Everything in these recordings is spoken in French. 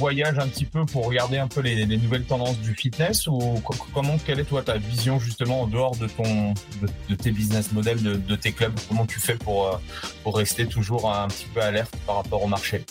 voyage un petit peu pour regarder un peu les, nouvelles tendances du fitness ou comment quelle est toi ta vision justement en dehors de ton de, tes business models de, tes clubs? Comment tu fais euh, pour rester toujours un petit peu alerte par rapport au marché?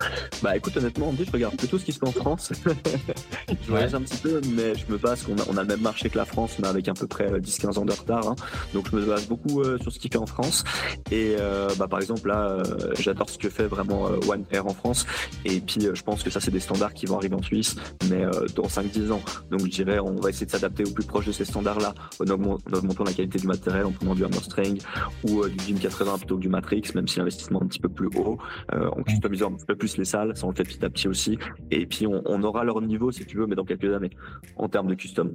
bah écoute, honnêtement, je regarde plutôt ce qui se fait en France. je voyage un petit peu, mais je me base, on a, on a le même marché que la France, mais avec à peu près 10-15 euh, ans de retard. Hein. Donc je me base beaucoup euh, sur ce qui fait en France. Et euh, bah, par exemple, là, j'adore ce que fait vraiment One Air en France. Et puis je pense que ça, c'est des standards qui vont arriver en Suisse, mais dans 5-10 ans. Donc je dirais, on va essayer de s'adapter au plus proche de ces standards-là, en, augmentant la qualité du matériel, en prenant du hamstring ou du Gym 80 plutôt que du Matrix, même si l'investissement est un petit peu plus haut, en customisant un peu plus les salles, ça on le fait petit à petit aussi. Et puis on, aura leur niveau si tu veux, mais dans quelques années, en termes de custom.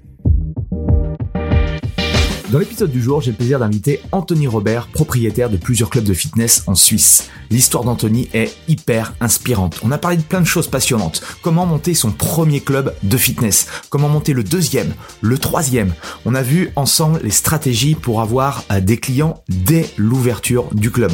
Dans l'épisode du jour, j'ai le plaisir d'inviter Anthony Robert, propriétaire de plusieurs clubs de fitness en Suisse. L'histoire d'Anthony est hyper inspirante. On a parlé de plein de choses passionnantes. Comment monter son premier club de fitness? Comment monter le deuxième Le troisième? On a vu ensemble les stratégies pour avoir euh, des clients dès l'ouverture du club.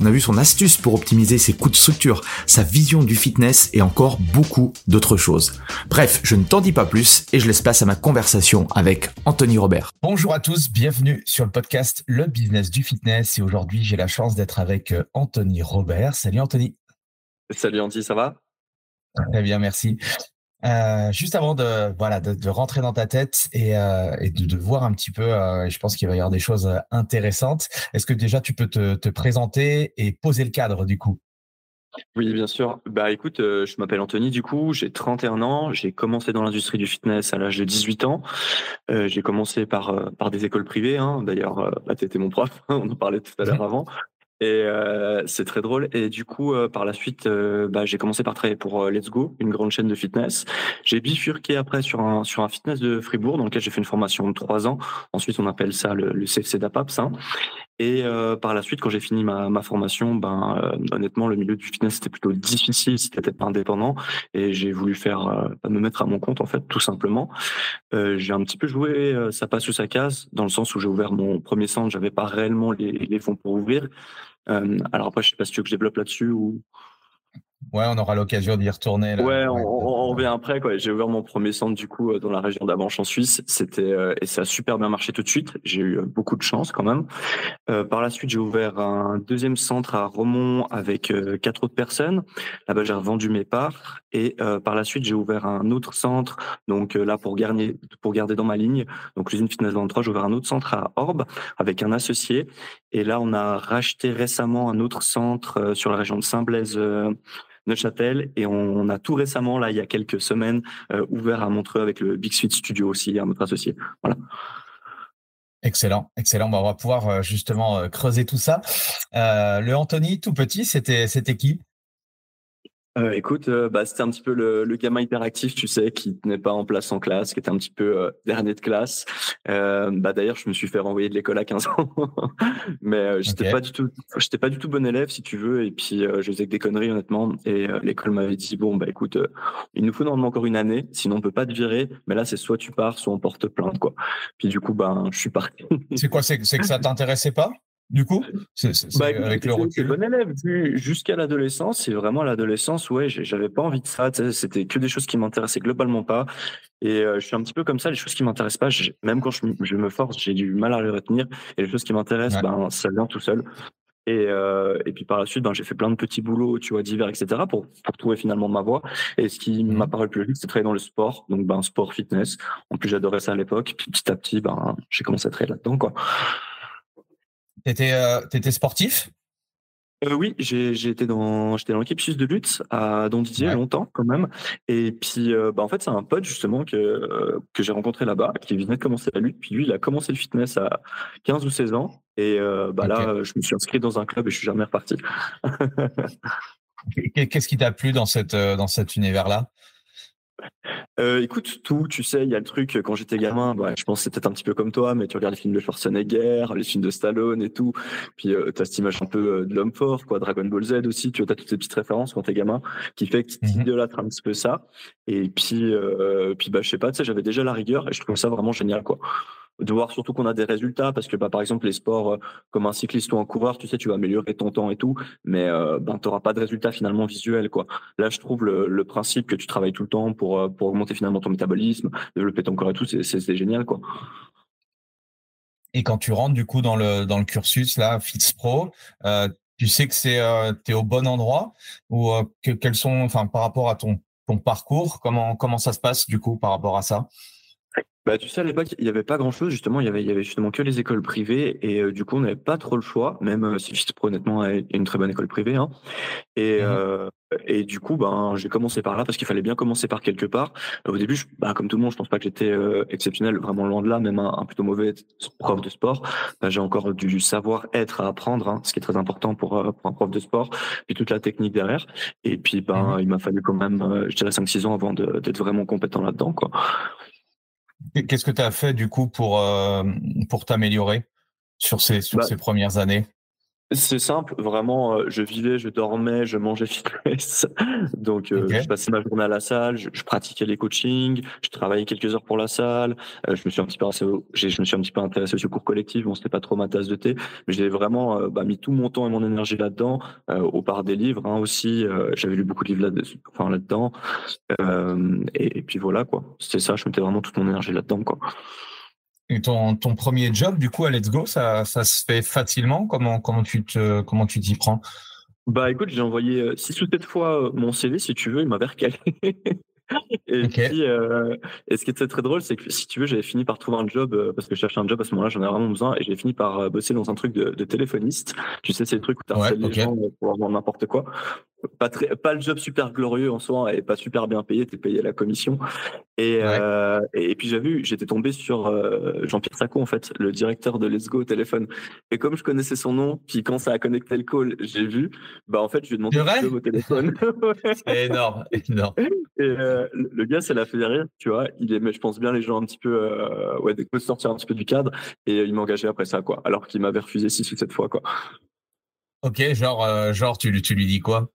On a vu son astuce pour optimiser ses coûts de structure, sa vision du fitness et encore beaucoup d'autres choses. Bref, je ne t'en dis pas plus et je laisse place à ma conversation avec Anthony Robert. Bonjour à tous, bienvenue sur le podcast Le Business du Fitness. Et aujourd'hui, j'ai la chance d'être avec euh, Anthony Robert. Salut Anthony. Salut Andy, ça va? Très bien, merci. Euh, juste avant de voilà de, rentrer dans ta tête et, euh, de, voir un petit peu, je pense qu'il va y avoir des choses intéressantes. Est-ce que déjà tu peux te présenter et poser le cadre du coup? Oui, bien sûr. Bah écoute, euh, je m'appelle Anthony, du coup, j'ai 31 ans, j'ai commencé dans l'industrie du fitness à l'âge de 18 ans. Euh, j'ai commencé par, euh, par des écoles privées, hein. d'ailleurs, bah, tu étais mon prof, on en parlait tout à l'heure avant. Et c'est très drôle. Et du coup, par la suite, bah, j'ai commencé par travailler pour Let's Go, une grande chaîne de fitness. J'ai bifurqué après sur un sur un fitness de Fribourg, dans lequel j'ai fait une formation de trois ans. Ensuite, on appelle ça le, le CFC d'APAPS. Hein. Et par la suite, quand j'ai fini ma, ma formation, ben honnêtement, le milieu du fitness c'était plutôt difficile, c'était peut-être pas indépendant, et j'ai voulu faire me mettre à mon compte en fait, tout simplement. j'ai un petit peu joué ça passe ou ça casse, dans le sens où j'ai ouvert mon premier centre, j'avais pas réellement les, les fonds pour ouvrir. Euh, alors après, je sais pas si tu veux que je développe là-dessus ou. Ouais, on aura l'occasion d'y retourner. Là. Ouais, on, revient après. Quoi. J'ai ouvert mon premier centre du coup euh, dans la région d'Avanche en Suisse. C'était euh, et ça a super bien marché tout de suite. J'ai eu beaucoup de chance quand même. Euh, par la suite, j'ai ouvert un deuxième centre à Romont avec quatre autres personnes. Là-bas, j'ai revendu mes parts et par la suite, j'ai ouvert un autre centre. Donc là, pour garder pour garder dans ma ligne, donc l'usine Fitness 23, j'ai ouvert un autre centre à Orbe avec un associé. Et là, on a racheté récemment un autre centre sur la région de Saint-Blaise Neuchâtel. Et on, a tout récemment, là, il y a quelques semaines, euh, ouvert à Montreux avec le Big Suite Studio aussi, un autre associé. Voilà. Excellent, excellent. on va pouvoir euh, justement euh, creuser tout ça. le Anthony, tout petit, c'était qui? Euh, écoute, euh, bah, c'était un petit peu le, le, gamin hyperactif, tu sais, qui tenait pas en place en classe, qui était un petit peu euh, dernier de classe. Bah, d'ailleurs, je me suis fait renvoyer de l'école à 15 ans, mais j'étais okay. pas du tout, j'étais pas du tout bon élève, si tu veux, et puis je faisais que des conneries, honnêtement. Et l'école m'avait dit bon, bah écoute, il nous faut normalement encore une année, sinon on peut pas te virer. Mais là, c'est soit tu pars, soit on porte plainte, quoi. Puis du coup, ben, je suis parti. c'est quoi, c'est que ça t'intéressait pas? Du coup, c'est, bah, avec le recul. bon élève. Jusqu'à l'adolescence, c'est vraiment l'adolescence, ouais, j'avais pas envie de ça. C'était que des choses qui m'intéressaient globalement pas. Et euh, je suis un petit peu comme ça, les choses qui m'intéressent pas, même quand je, je, me force, j'ai du mal à les retenir. Et les choses qui m'intéressent, ouais. ben, ça vient tout seul. Et, euh, et puis par la suite, ben, j'ai fait plein de petits boulots, tu vois, divers, etc., pour, pour trouver finalement ma voie. Et ce qui mmh. m'a paru le plus vite, c'est travailler dans le sport, donc ben, sport, fitness. En plus, j'adorais ça à l'époque. Puis petit à petit, ben, j'ai commencé à travailler là-dedans, quoi. T'étais euh, étais sportif? Euh, oui, j'ai été dans j'étais dans l'équipe suisse de lutte à Don Didier ouais. longtemps quand même. Et puis euh, bah en fait c'est un pote justement que que j'ai rencontré là-bas qui venait de commencer la lutte. Puis lui il a commencé le fitness à 15 ou 16 ans. Et bah okay. là je me suis inscrit dans un club et je suis jamais reparti. Qu'est-ce qui t'a plu dans cette dans cet univers là euh, écoute, tout, tu sais, il y a le truc, quand j'étais gamin, bah, je pense que c'était un petit peu comme toi, mais tu regardes les films de Schwarzenegger, les films de Stallone et tout, puis euh, tu as cette image un peu euh, de l'homme fort, quoi, Dragon Ball Z aussi, tu as toutes ces petites références quand t'es gamin, qui fait que tu Mhm. idolâtres un petit peu ça. Et puis, euh, puis bah, je sais pas, tu sais, j'avais déjà la rigueur et je trouve ça vraiment génial, quoi. De voir surtout qu'on a des résultats, parce que bah, par exemple, les sports euh, comme un cycliste ou un coureur, tu sais, tu vas améliorer ton temps et tout, mais euh, ben, tu n'auras pas de résultats finalement visuels, quoi. Là, je trouve le, principe que tu travailles tout le temps pour, euh, pour augmenter finalement ton métabolisme, développer ton corps et tout, c'est- génial, quoi. Et quand tu rentres du coup dans le dans le cursus là, FitzPro, euh, tu sais que c'est euh, t'es au bon endroit ou que, quels sont, enfin par rapport à ton ton parcours, comment comment ça se passe du coup par rapport à ça? Bah, tu sais, à l'époque, il n'y avait pas grand-chose, justement. Il y avait, il y avait justement que les écoles privées. Et euh, du coup, on n'avait pas trop le choix, même euh, si FISPRO, honnêtement, est une très bonne école privée. Hein. Et, Mhm. euh, et du coup, ben, j'ai commencé par là parce qu'il fallait bien commencer par quelque part. Au début, je, bah, comme tout le monde, je pense pas que j'étais euh, exceptionnel, vraiment loin de là, même un, un plutôt mauvais prof de sport. Bah, j'ai encore du savoir-être à apprendre, hein, ce qui est très important pour, euh, pour un prof de sport, puis toute la technique derrière. Et puis, ben, Mhm. il m'a fallu quand même, je dirais, 5-6 ans avant d'être vraiment compétent là-dedans, quoi. Qu'est-ce que tu as fait du coup pour euh, pour t'améliorer sur ces sur Bah, ces premières années? C'est simple, vraiment, euh, je vivais, je dormais, je mangeais fitness. Donc, euh, je passais ma journée à la salle, je, je pratiquais les coachings, je travaillais quelques heures pour la salle. euh, je me suis un petit peu au, je me suis un petit peu intéressé au cours collectif. Bon, c'était pas trop ma tasse de thé, mais j'ai vraiment euh, bah, mis tout mon temps et mon énergie là-dedans, euh, au part des livres hein, aussi. euh, J'avais lu beaucoup de livres là-dessus, enfin là-dedans. Euh, et, et puis voilà quoi. C'était ça, je mettais vraiment toute mon énergie là-dedans quoi. Et ton ton premier job du coup à Let's Go, ça ça se fait facilement? Comment comment tu te comment tu t'y prends? Bah écoute, j'ai envoyé euh, six ou sept fois euh, mon CV, si tu veux, il m'avait recalé. Et puis, euh, et ce qui était très drôle, c'est que si tu veux, j'avais fini par trouver un job euh, parce que je cherchais un job à ce moment-là, j'en avais vraiment besoin, et j'ai fini par euh, bosser dans un truc de, de téléphoniste. Tu sais, c'est le truc où tu Ouais, harcèles ok. les gens euh, pour avoir n'importe quoi. Pas très, pas le job super glorieux en soi et pas super bien payé, t'es payé à la commission. Et, Ouais. euh, et, et puis j'avais vu, j'étais tombé sur euh, Jean-Pierre Sacco en fait, le directeur de Let's Go au téléphone. Et comme je connaissais son nom, puis quand ça a connecté le call, j'ai vu, bah en fait je lui ai demandé job au téléphone. C'est énorme, énorme. Et euh, le gars, ça l'a fait rire, tu vois. Il aimait, je pense bien, les gens un petit peu, euh, ouais, coups de sortir un petit peu du cadre. Et il m'a engagé après ça, quoi. Alors qu'il m'avait refusé six ou sept fois, quoi. Ok, genre genre tu tu lui dis quoi?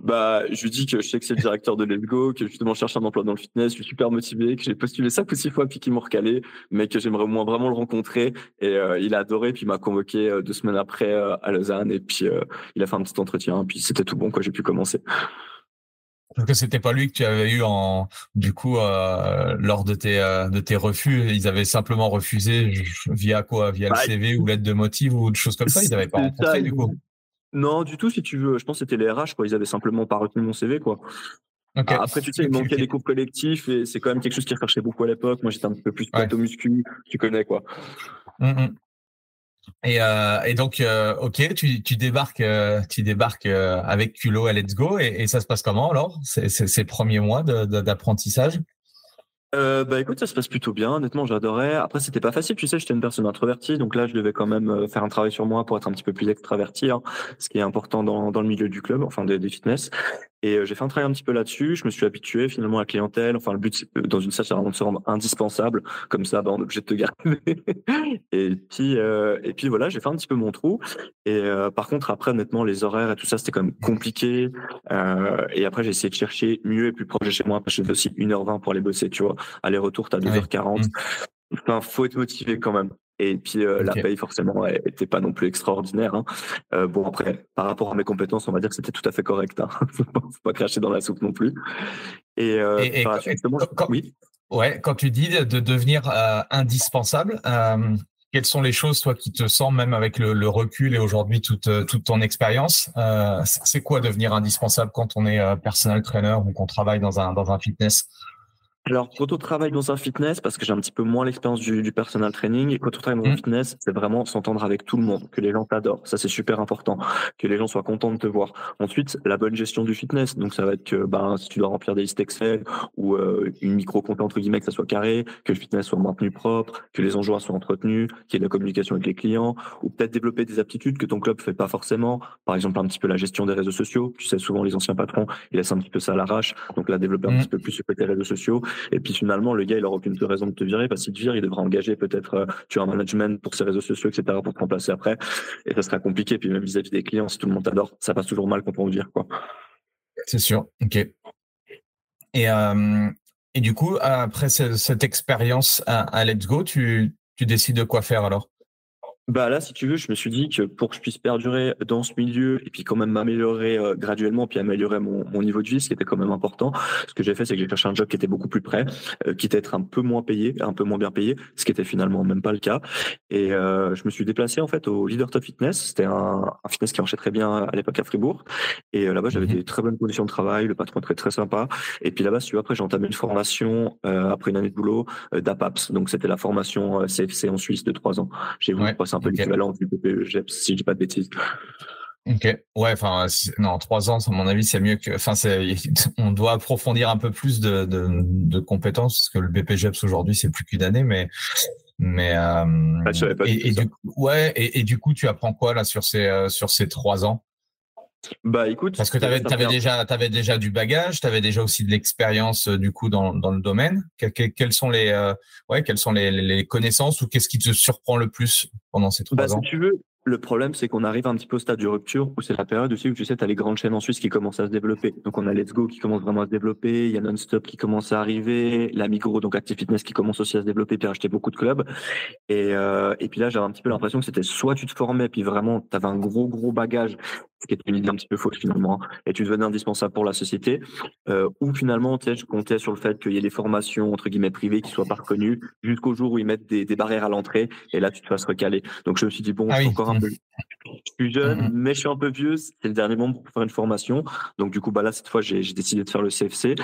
Bah, je lui dis que je sais que c'est le directeur de Let's Go, que justement je cherche un emploi dans le fitness, je suis super motivé, que j'ai postulé cinq ou six fois puis qu'ils m'ont recalé, mais que j'aimerais au moins vraiment le rencontrer. Et euh, il a adoré, puis il m'a convoqué euh, deux semaines après euh, à Lausanne. Et puis il a fait un petit entretien, puis c'était tout bon, quoi. J'ai pu commencer. Que c'était pas lui que tu avais eu en du coup lors de tes de tes refus, ils avaient simplement refusé via quoi? Via le Bah, CV ou lettre de motif ou des choses comme ça, ils n'avaient pas rencontré du coup? Non, du tout, si tu veux. Je pense que c'était les RH, quoi. Ils avaient simplement pas retenu mon CV, quoi. Ah, Après, tu sais, il manquait des cours collectifs et c'est quand même quelque chose qui recherchait beaucoup à l'époque. Moi, j'étais un peu plus Ouais. muscu, tu connais, quoi. Mm, mm. Et, euh, et donc, euh, ok, tu, tu débarques, euh, tu débarques euh, avec culot à Let's Go et, et ça se passe comment alors? Ces, ces, ces premiers mois d'apprentissage? Euh, bah écoute, ça se passe plutôt bien. Honnêtement, j'adorais. Après, c'était pas facile. Tu sais, j'étais une personne introvertie, donc là, je devais quand même euh, faire un travail sur moi pour être un petit peu plus extraverti, hein, ce qui est important dans, dans le milieu du club, enfin des, des fitness. Et j'ai fait un travail un petit peu là-dessus. Je me suis habitué finalement à la clientèle. Enfin, le but dans une salle, c'est vraiment de se rendre indispensable. Comme ça, bah, on est obligé de te garder. et puis, et puis voilà, j'ai fait un petit peu mon trou. Et par contre, après, honnêtement, les horaires et tout ça, c'était quand même compliqué. et après, j'ai essayé de chercher mieux et plus proche de chez moi parce que je aussi 1h20 pour aller bosser, tu vois. Aller-retour, t'as 2h40. Mmh. Enfin, faut être motivé quand même. Et puis euh, la paye forcément elle était pas non plus extraordinaire. Hein. Euh, bon après par rapport à mes compétences on va dire que c'était tout à fait correct. Hein. faut pas cracher dans la soupe non plus. Et, euh, quand, oui. Ouais, quand tu dis de devenir indispensable, quelles sont les choses toi qui te semblent même avec le, recul et aujourd'hui toute toute ton expérience, c'est quoi devenir indispensable quand on est personnel trainer ou qu'on travaille dans un dans un fitness? Alors, quand on travaille dans un fitness, parce que j'ai un petit peu moins l'expérience du, du personal training, et quand on travaille dans un mmh. fitness, c'est vraiment s'entendre avec tout le monde, que les gens t'adorent. Ça, c'est super important. Que les gens soient contents de te voir. Ensuite, la bonne gestion du fitness. Donc, ça va être que, ben, si tu dois remplir des listes Excel ou euh, une micro-compte, entre guillemets, que ça soit carré, que le fitness soit maintenu propre, que les enjeux soient entretenus, qu'il y ait de la communication avec les clients, ou peut-être développer des aptitudes que ton club fait pas forcément. Par exemple, un petit peu la gestion des réseaux sociaux. Tu sais, souvent, les anciens patrons, ils laissent un petit peu ça à l'arrache. Donc là, développer un mmh. petit peu plus ce côté réseaux sociaux et puis finalement, le gars, il aura aucune raison de te virer parce qu'il te vire, il devra engager peut-être euh, tu as un management pour ses réseaux sociaux, etc. pour te remplacer après. Et ça sera compliqué. Puis même vis-à-vis des clients, si tout le monde t'adore, ça passe toujours mal quand on te vire, quoi. C'est sûr. Ok. Et, euh, et du coup, après cette, expérience à, Let's Go, tu, tu décides de quoi faire alors? Bah là, si tu veux, je me suis dit que pour que je puisse perdurer dans ce milieu et puis quand même m'améliorer euh, graduellement, puis améliorer mon, mon, niveau de vie, ce qui était quand même important. Ce que j'ai fait, c'est que j'ai cherché un job qui était beaucoup plus près, euh, qui était être un peu moins payé, un peu moins bien payé, ce qui était finalement même pas le cas. Et euh, je me suis déplacé en fait au Leader Top Fitness. C'était un, un, fitness qui marchait très bien à l'époque à Fribourg. Et là-bas, j'avais mhm. des très bonnes conditions de travail, le patron très très sympa. Et puis là-bas, si tu veux, après j'ai entamé une formation après une année de boulot d'APAPS. Donc c'était la formation CFC en Suisse de trois ans. J'ai voulu passer un peu l'équivalent du PPE si je dis pas de bêtises. Ok, ouais, enfin, non, trois ans, à mon avis, c'est mieux que, enfin, on doit approfondir un peu plus de, de, de compétences parce que le BPGEPS aujourd'hui, c'est plus qu'une année, mais, mais, euh, ah, et, du, ouais, et, du coup, tu apprends quoi là sur ces, euh, sur ces trois ans? Bah écoute, parce que tu avais, déjà, avais déjà du bagage, tu avais déjà aussi de l'expérience euh, du coup dans, dans le domaine. quelles sont les, euh, ouais, quelles sont les, les connaissances ou qu'est-ce qui te surprend le plus pendant ces trois bah, ans? Si tu veux, le problème, c'est qu'on arrive un petit peu au stade de rupture où c'est la période aussi où tu sais, tu as les grandes chaînes en Suisse qui commencent à se développer. Donc, on a Let's Go qui commence vraiment à se développer, il y a Non-Stop qui commence à arriver, la Migros, donc Active Fitness qui commence aussi à se développer, puis à acheter beaucoup de clubs. Et, euh, et puis là, j'avais un petit peu l'impression que c'était soit tu te formais, puis vraiment, tu avais un gros, gros bagage qui est une idée un petit peu fausse finalement, hein, et tu devenais indispensable pour la société, euh, ou finalement, tu sais, je comptais sur le fait qu'il y ait des formations entre guillemets privées qui soient pas reconnues, jusqu'au jour où ils mettent des, des, barrières à l'entrée, et là tu te fasses recaler. Donc je me suis dit bon, ah je suis encore un peu, je suis jeune, mmh mais je suis un peu vieux, c'est le dernier moment pour faire une formation. Donc du coup, bah là cette fois, j'ai décidé de faire le CFC.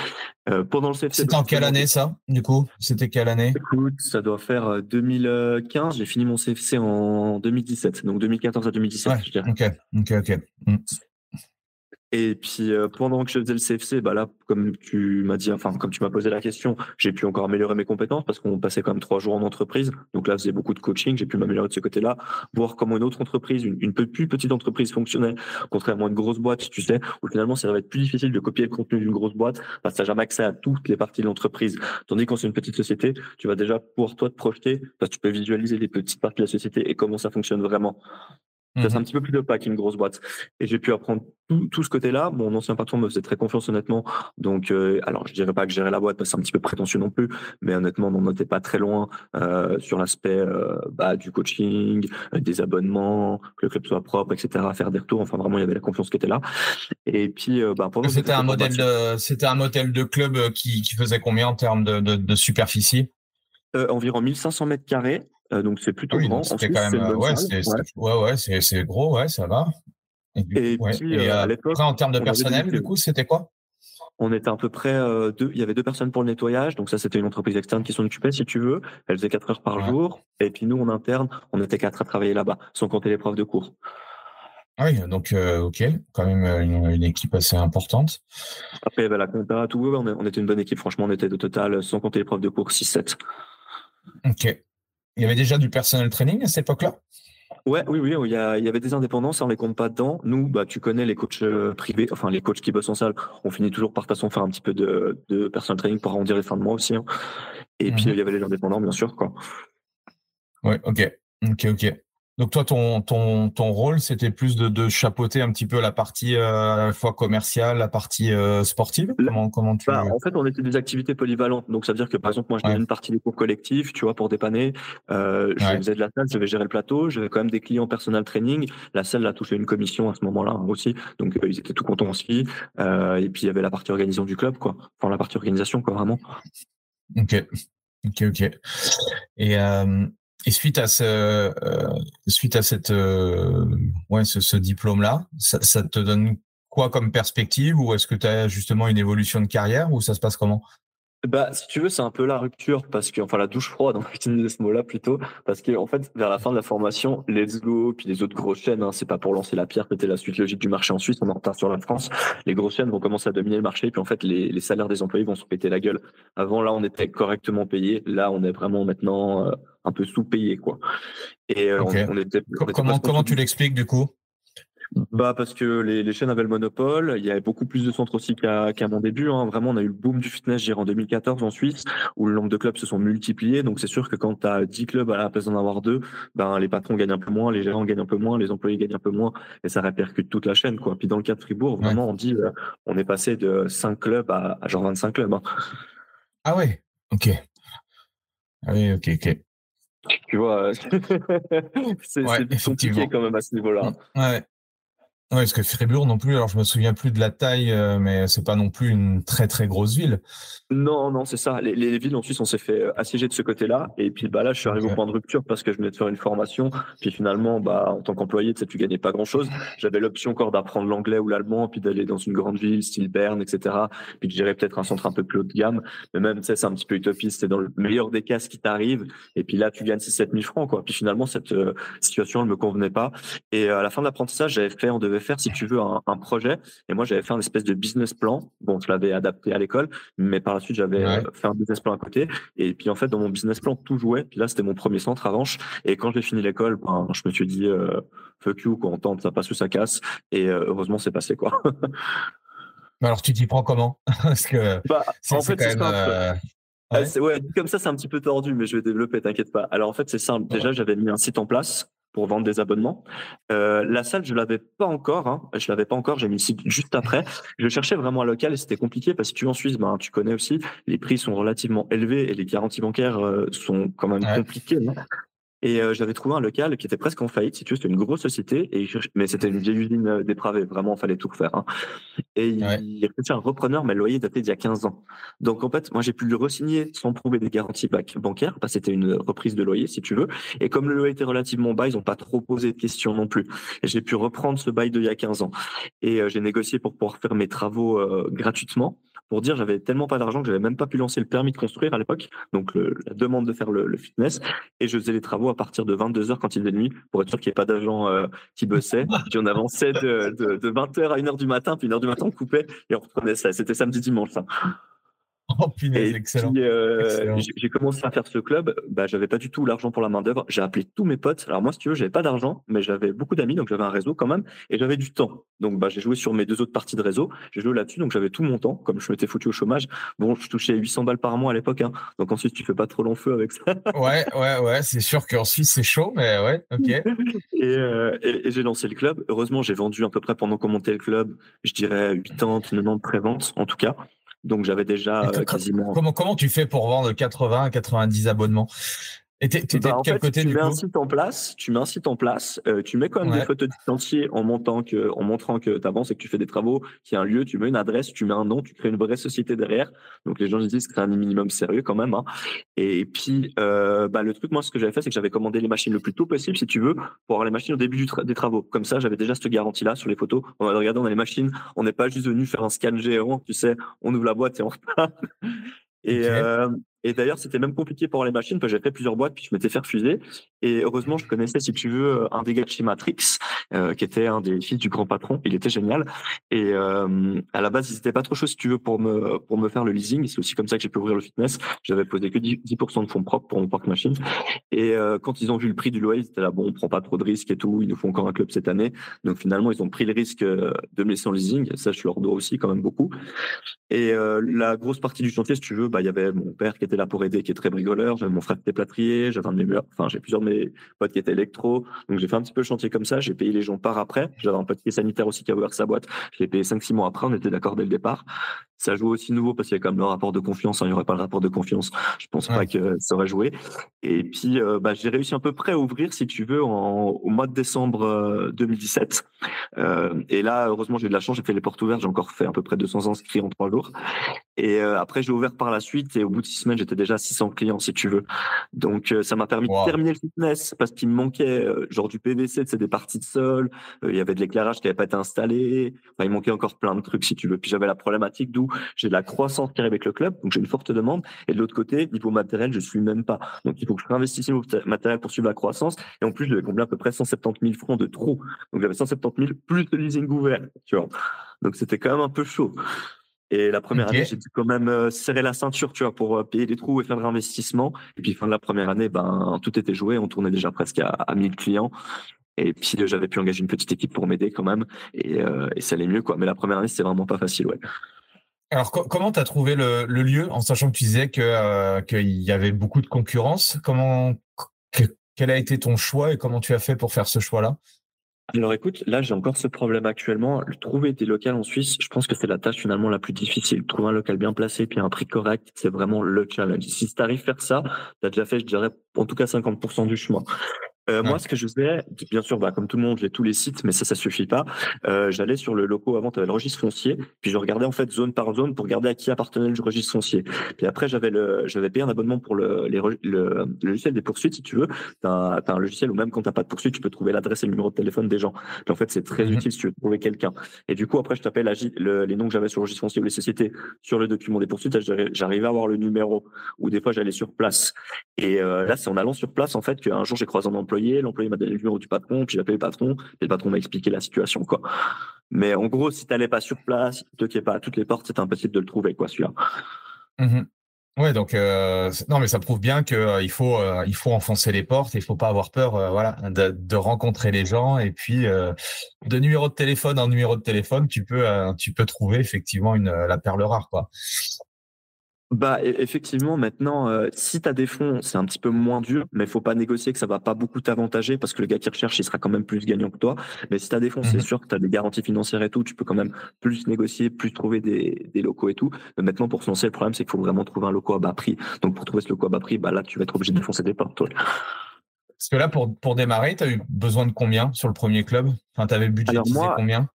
Euh, pendant le CFC, c'était en quelle année ça Du coup, c'était quelle année? Écoute, ça doit faire 2015. Euh, j'ai fini mon CFC en 2017, donc 2014 à 2017. je dirais. Ok, ok, ok. Mm. Et puis euh, pendant que je faisais le CFC, bah là, comme tu m'as dit, enfin comme tu m'as posé la question, j'ai pu encore améliorer mes compétences parce qu'on passait quand même trois jours en entreprise. Donc là, faisait beaucoup de coaching, j'ai pu m'améliorer de ce côté-là, voir comment une autre entreprise, une, plus petite entreprise fonctionnait, contrairement à une grosse boîte, tu sais, où finalement ça va être plus difficile de copier le contenu d'une grosse boîte parce que tu n'as jamais accès à toutes les parties de l'entreprise. Tandis que quand c'est une petite société, tu vas déjà pouvoir toi te projeter parce que tu peux visualiser les petites parties de la société et comment ça fonctionne vraiment. C'est un mmh petit peu plus opaque qu'une grosse boîte. Et j'ai pu apprendre tout, tout ce côté-là. Mon ancien patron me faisait très confiance, honnêtement. Donc, euh, alors, je dirais pas que gérer la boîte, parce que c'est un petit peu prétentieux non plus. Mais honnêtement, on n'en était pas très loin euh, sur l'aspect euh, bah, du coaching, des abonnements, que le club soit propre, etc. Faire des retours. Enfin, vraiment, il y avait la confiance qui était là. Et puis, bah, c'était un modèle de, c'était un modèle de club qui, qui faisait combien en termes de, de, de superficie? Environ 1500 mètres carrés. Euh, donc c'est plutôt grand. C'était quand même, euh, ouais, c'est, ouais, ouais, c'est, gros, ouais, ça va. Et, puis, euh, à l'époque, en termes de personnel, du coup, c'était quoi? On était à peu près deux. Il y avait deux personnes pour le nettoyage, donc ça c'était une entreprise externe qui s'en occupait, si tu veux. Elle faisait quatre heures par jour, et puis nous en interne, on était quatre à travailler là-bas, sans compter les de cours. Ah oui, donc ok, quand même une, équipe assez importante. Après, la compta, tout, on, on, était une bonne équipe. Franchement, on était de total, sans compter les de cours, 6-7. Ok. Il y avait déjà du personnel training à cette époque-là? Ouais, oui, oui, il y, a, il y avait des indépendances, on les compte pas dedans. Nous, bah, tu connais les coachs euh, privés, enfin les coachs qui bossent en salle. On finit toujours par façon faire un petit peu de, de personal training pour arrondir les fins de mois aussi. Hein. Et puis mhm. il y avait les indépendants, bien sûr, quoi. Ouais, ok, ok, ok. Donc toi, ton, ton, ton rôle, c'était plus de, de, chapeauter un petit peu la partie euh, à la fois commerciale, la partie euh, sportive? Comment, comment tu... Bah, en fait, on était des activités polyvalentes. Donc ça veut dire que par exemple, moi, je ouais. une partie des cours collectifs, tu vois, pour dépanner. Euh, je faisais de la salle, je vais gérer le plateau. J'avais quand même des clients personal training. La salle a touché une commission à ce moment-là hein, aussi. Donc ils étaient tout contents aussi. et puis il y avait la partie organisation du club, quoi. Enfin, la partie organisation, quoi, vraiment. Ok. Ok, ok. Et, et suite à ce, euh, suite à cette, euh, ouais, ce, ce diplôme-là, ça, ça, te donne quoi comme perspective ou est-ce que tu as justement une évolution de carrière ou ça se passe comment? Bah, si tu veux, c'est un peu la rupture parce que, enfin, la douche froide, on va utiliser ce mot-là plutôt, parce que, en fait, vers la fin de la formation, Let's Go, puis les autres grosses chaînes, hein, c'est pas pour lancer la pierre, c'était la suite logique du marché en Suisse, on en retard sur la France. Les grosses chaînes vont commencer à dominer le marché, puis en fait, les, les salaires des employés vont se péter la gueule. Avant, là, on était correctement payé. Là, on est vraiment maintenant euh, un peu sous-payé, quoi. Et euh, okay. on, on, était, on était comment, comment tu l'expliques du coup? Bah parce que les, les, chaînes avaient le monopole, il y avait beaucoup plus de centres aussi qu'à mon début. Hein. Vraiment, on a eu le boom du fitness, en 2014 en Suisse, où le nombre de clubs se sont multipliés. Donc c'est sûr que quand tu as 10 clubs à la place d'en avoir deux, ben les patrons gagnent un peu moins, les gérants gagnent un peu moins, les employés gagnent un peu moins, et ça répercute toute la chaîne. Quoi. Puis dans le cas de Fribourg, vraiment, ouais. on dit, euh, on est passé de 5 clubs à, à genre 25 clubs. Hein. Ah ouais, ok. Ah oui, ok, ok. Tu vois, c'est ouais, compliqué quand même à ce niveau-là. Ouais. Oui, parce que Fribourg non plus, alors je me souviens plus de la taille, euh, mais c'est pas non plus une très très grosse ville. Non, non, c'est ça. Les, les, villes en Suisse, on s'est fait euh, assiéger de ce côté-là. Et puis bah là, je suis arrivé okay. au point de rupture parce que je venais de faire une formation. Puis finalement, bah en tant qu'employé, tu sais, tu gagnais pas grand-chose. J'avais l'option encore d'apprendre l'anglais ou l'allemand, puis d'aller dans une grande ville, style Berne, etc. Puis de gérer peut-être un centre un peu plus haut de gamme. Mais même, tu sais, c'est un petit peu utopiste. C'est dans le meilleur des cas ce qui t'arrive. Et puis là, tu gagnes 6-7 000 francs, quoi. Puis finalement, cette euh, situation, elle me convenait pas. Et à la fin de l'apprentissage, j'avais fait, on devait faire, si tu veux, un, un projet. Et moi, j'avais fait un espèce de business plan. Bon, je l'avais adapté à l'école, mais par la suite, j'avais ouais. fait un business plan à côté. Et puis, en fait, dans mon business plan, tout jouait. Puis là, c'était mon premier centre à Ranche. Et quand j'ai fini l'école, ben, je me suis dit, euh, fuck you, quoi, on tente, ça passe ou ça casse. Et euh, heureusement, c'est passé, quoi. Alors, tu t'y prends comment? Parce que bah, en fait, c'est quand même. Euh... Ouais. ouais. comme ça, c'est un petit peu tordu, mais je vais développer, t'inquiète pas. Alors, en fait, c'est simple. Déjà, j'avais mis un site en place pour vendre des abonnements. Euh, la salle, je l'avais pas encore. Hein. Je l'avais pas encore. J'ai mis le site juste après. Je cherchais vraiment un local et c'était compliqué parce que tu es en Suisse, ben, tu connais aussi, les prix sont relativement élevés et les garanties bancaires euh, sont quand même ouais. compliquées. Hein. Et euh, j'avais trouvé un local qui était presque en faillite, si tu veux, c'était une grosse société, et mais c'était une vieille usine euh, dépravée, vraiment, il fallait tout refaire. Hein. Et ouais. il, a un repreneur, mais le loyer datait d'il y a 15 ans. Donc en fait, moi j'ai pu le re-signer sans prouver des garanties bancaires, parce que c'était une reprise de loyer, si tu veux. Et comme le loyer était relativement bas, ils n'ont pas trop posé de questions non plus. Et j'ai pu reprendre ce bail d'il y a 15 ans. Et euh, j'ai négocié pour pouvoir faire mes travaux euh, gratuitement pour dire j'avais tellement pas d'argent que j'avais même pas pu lancer le permis de construire à l'époque, donc le, la demande de faire le, le, fitness, et je faisais les travaux à partir de 22 heures quand il faisait nuit pour être sûr qu'il n'y ait pas d'agents euh, qui bossaient. puis on avançait de, de, de 20 heures à 1 heure du matin, puis 1 heure du matin on coupait et on reprenait ça. C'était samedi dimanche ça. Oh punaise, excellent. Euh, j'ai commencé à faire ce club. Bah, j'avais pas du tout l'argent pour la main d'œuvre. J'ai appelé tous mes potes. Alors moi, si tu veux, j'avais pas d'argent, mais j'avais beaucoup d'amis, donc j'avais un réseau quand même, et j'avais du temps. Donc bah, j'ai joué sur mes deux autres parties de réseau. J'ai joué là-dessus, donc j'avais tout mon temps. Comme je m'étais foutu au chômage, bon, je touchais 800 balles par mois à l'époque. Hein. Donc ensuite, tu fais pas trop long feu avec ça. ouais, ouais, ouais. C'est sûr qu'en Suisse c'est chaud, mais ouais, ok. et, euh, et, et j'ai lancé le club. Heureusement, j'ai vendu à peu près pendant qu'on montait le club, je dirais 80, 90 préventes en tout cas. Donc j'avais déjà euh, quasiment. Comment comment tu fais pour vendre 80 à 90 abonnements? Et bah, de quel fait, côté tu du mets coup? un site en place, tu mets un site en place, euh, tu mets quand même Ouais. des photos du chantier en montant que, en montrant que tu avances et que tu fais des travaux, qu'il y a un lieu, tu mets une adresse, tu mets un nom, tu crées une vraie société derrière. Donc les gens ils disent que c'est un minimum sérieux quand même. Hein. Et puis euh, bah, le truc moi ce que j'avais fait c'est que j'avais commandé les machines le plus tôt possible si tu veux pour avoir les machines au début du tra- des travaux. Comme ça j'avais déjà cette garantie là sur les photos. On va regarder on a les machines, on n'est pas juste venu faire un scan géant, tu sais, on ouvre la boîte et on repart. Et, euh, et d'ailleurs, c'était même compliqué pour les machines, parce que j'avais fait plusieurs boîtes, puis je m'étais fait refuser. Et heureusement, je connaissais, si tu veux, un des gars de chez Matrix, euh, qui était un des fils du grand patron. Il était génial. Et euh, à la base, ils n'étaient pas trop chaud, si tu veux, pour me, pour me faire le leasing. C'est aussi comme ça que j'ai pu ouvrir le fitness. J'avais posé que 10%, de fonds propres pour mon parc machine. Et euh, quand ils ont vu le prix du loyer, ils étaient là, bon, on prend pas trop de risques et tout. Ils nous font encore un club cette année. Donc finalement, ils ont pris le risque de me laisser en leasing. Ça, je leur dois aussi quand même beaucoup. Et la grosse partie du chantier, si tu veux, bah, il y avait mon père qui était là pour aider, qui est très brigoleur. J'avais mon frère qui était plâtrier. J'avais un de mes enfin, j'ai plusieurs de mes potes qui étaient électro. Donc j'ai fait un petit peu le chantier comme ça. J'ai payé les gens par après. J'avais un pote qui est sanitaire aussi qui a ouvert sa boîte. Je l'ai payé 5-6 mois après. On était d'accord dès le départ. Ça joue aussi nouveau parce qu'il y a quand même le rapport de confiance. Hein. Il n'y aurait pas le rapport de confiance. Je pense pas que ça aurait joué. Et puis, euh, bah, j'ai réussi à peu près à ouvrir, si tu veux, au mois de décembre 2017. Euh, euh, et là, heureusement, j'ai eu de la chance. J'ai fait les portes ouvertes. J'ai encore fait à peu près 200 inscrits en trois jours. Et après, j'ai ouvert par la suite. Et au bout de six semaines, j'étais déjà à 600 clients, si tu veux. Donc, ça m'a permis de terminer le fitness parce qu'il me manquait genre du PVC, c'est des parties de sol. il y avait de l'éclairage qui n'avait pas été installé. Enfin, il manquait encore plein de trucs, si tu veux. Puis j'avais la problématique d'où j'ai de la croissance qui arrive avec le club, donc j'ai une forte demande. Et de l'autre côté, niveau matériel, je suis même pas. Donc il faut que je réinvestisse au matériel pour suivre la croissance. Et en plus, j'avais combien? À peu près 170 000 francs de trous. Donc j'avais 170 000 plus de leasing ouvert, tu vois. Donc c'était quand même un peu chaud. Et la première année, j'ai dû quand même euh, serrer la ceinture, tu vois, pour euh, payer les trous et faire le réinvestissement. Et puis fin de la première année, ben tout était joué. On tournait déjà presque à, à 1000 clients. Et puis j'avais pu engager une petite équipe pour m'aider quand même, et, euh, et, ça allait mieux quoi. Mais la première année, c'était vraiment pas facile, ouais. Alors, comment tu as trouvé le, lieu en sachant que tu disais euh, qu'il y avait beaucoup de concurrence? Comment, quel a été ton choix et comment tu as fait pour faire ce choix-là? Alors écoute, là j'ai encore ce problème actuellement. Trouver des locales en Suisse, je pense que c'est la tâche finalement la plus difficile. Trouver un local bien placé puis un prix correct, c'est vraiment le challenge. Si tu arrives à faire ça, tu as déjà fait, je dirais, en tout cas 50% du chemin. Euh, moi, ce que je faisais, bien sûr, bah, comme tout le monde, j'ai tous les sites, mais ça, ça suffit pas. Euh, j'allais sur le loco avant, tu avais le registre foncier, puis je regardais en fait zone par zone pour regarder à qui appartenait le registre foncier. Puis après, j'avais le, j'avais payé un abonnement pour le, les, le, logiciel des poursuites, si tu veux. Tu as, un logiciel où même quand t'as pas de poursuite, tu peux trouver l'adresse et le numéro de téléphone des gens. Puis en fait, c'est très mmh utile si tu veux trouver quelqu'un. Et du coup, après, je tapais la, le, les noms que j'avais sur le registre foncier ou les sociétés sur le document des poursuites. J'arrivais à avoir le numéro. Ou des fois, j'allais sur place. Et euh, là, c'est en allant sur place en fait qu'un jour j'ai croisé un employé. L'employé m'a donné le numéro du patron, puis j'ai appelé le patron, et le patron m'a expliqué la situation, quoi. Mais en gros, si tu n'allais pas sur place, si tu pas à toutes les portes, c'était impossible de le trouver, quoi, celui-là. Mmh ouais, donc euh, non, mais ça prouve bien qu'il euh, faut euh, il faut enfoncer les portes, il faut pas avoir peur, voilà, de, rencontrer les gens et puis de numéro de téléphone en numéro de téléphone, tu peux tu peux trouver effectivement une la perle rare, quoi. Bah e, effectivement, maintenant, euh, si tu as des fonds, c'est un petit peu moins dur, mais il faut pas négocier que ça va pas beaucoup t'avantager parce que le gars qui recherche, il sera quand même plus gagnant que toi. Mais si tu as des fonds, c'est mmh sûr que tu as des garanties financières et tout, tu peux quand même plus négocier, plus trouver des, des locaux et tout. Mais maintenant, pour se lancer, le problème, c'est qu'il faut vraiment trouver un local à bas prix. Donc pour trouver ce local à bas prix, bah là, tu vas être obligé de foncer des portes. Parce que là, pour, pour démarrer, tu as eu besoin de combien sur le premier club? Enfin, tu avais budgétisé combien?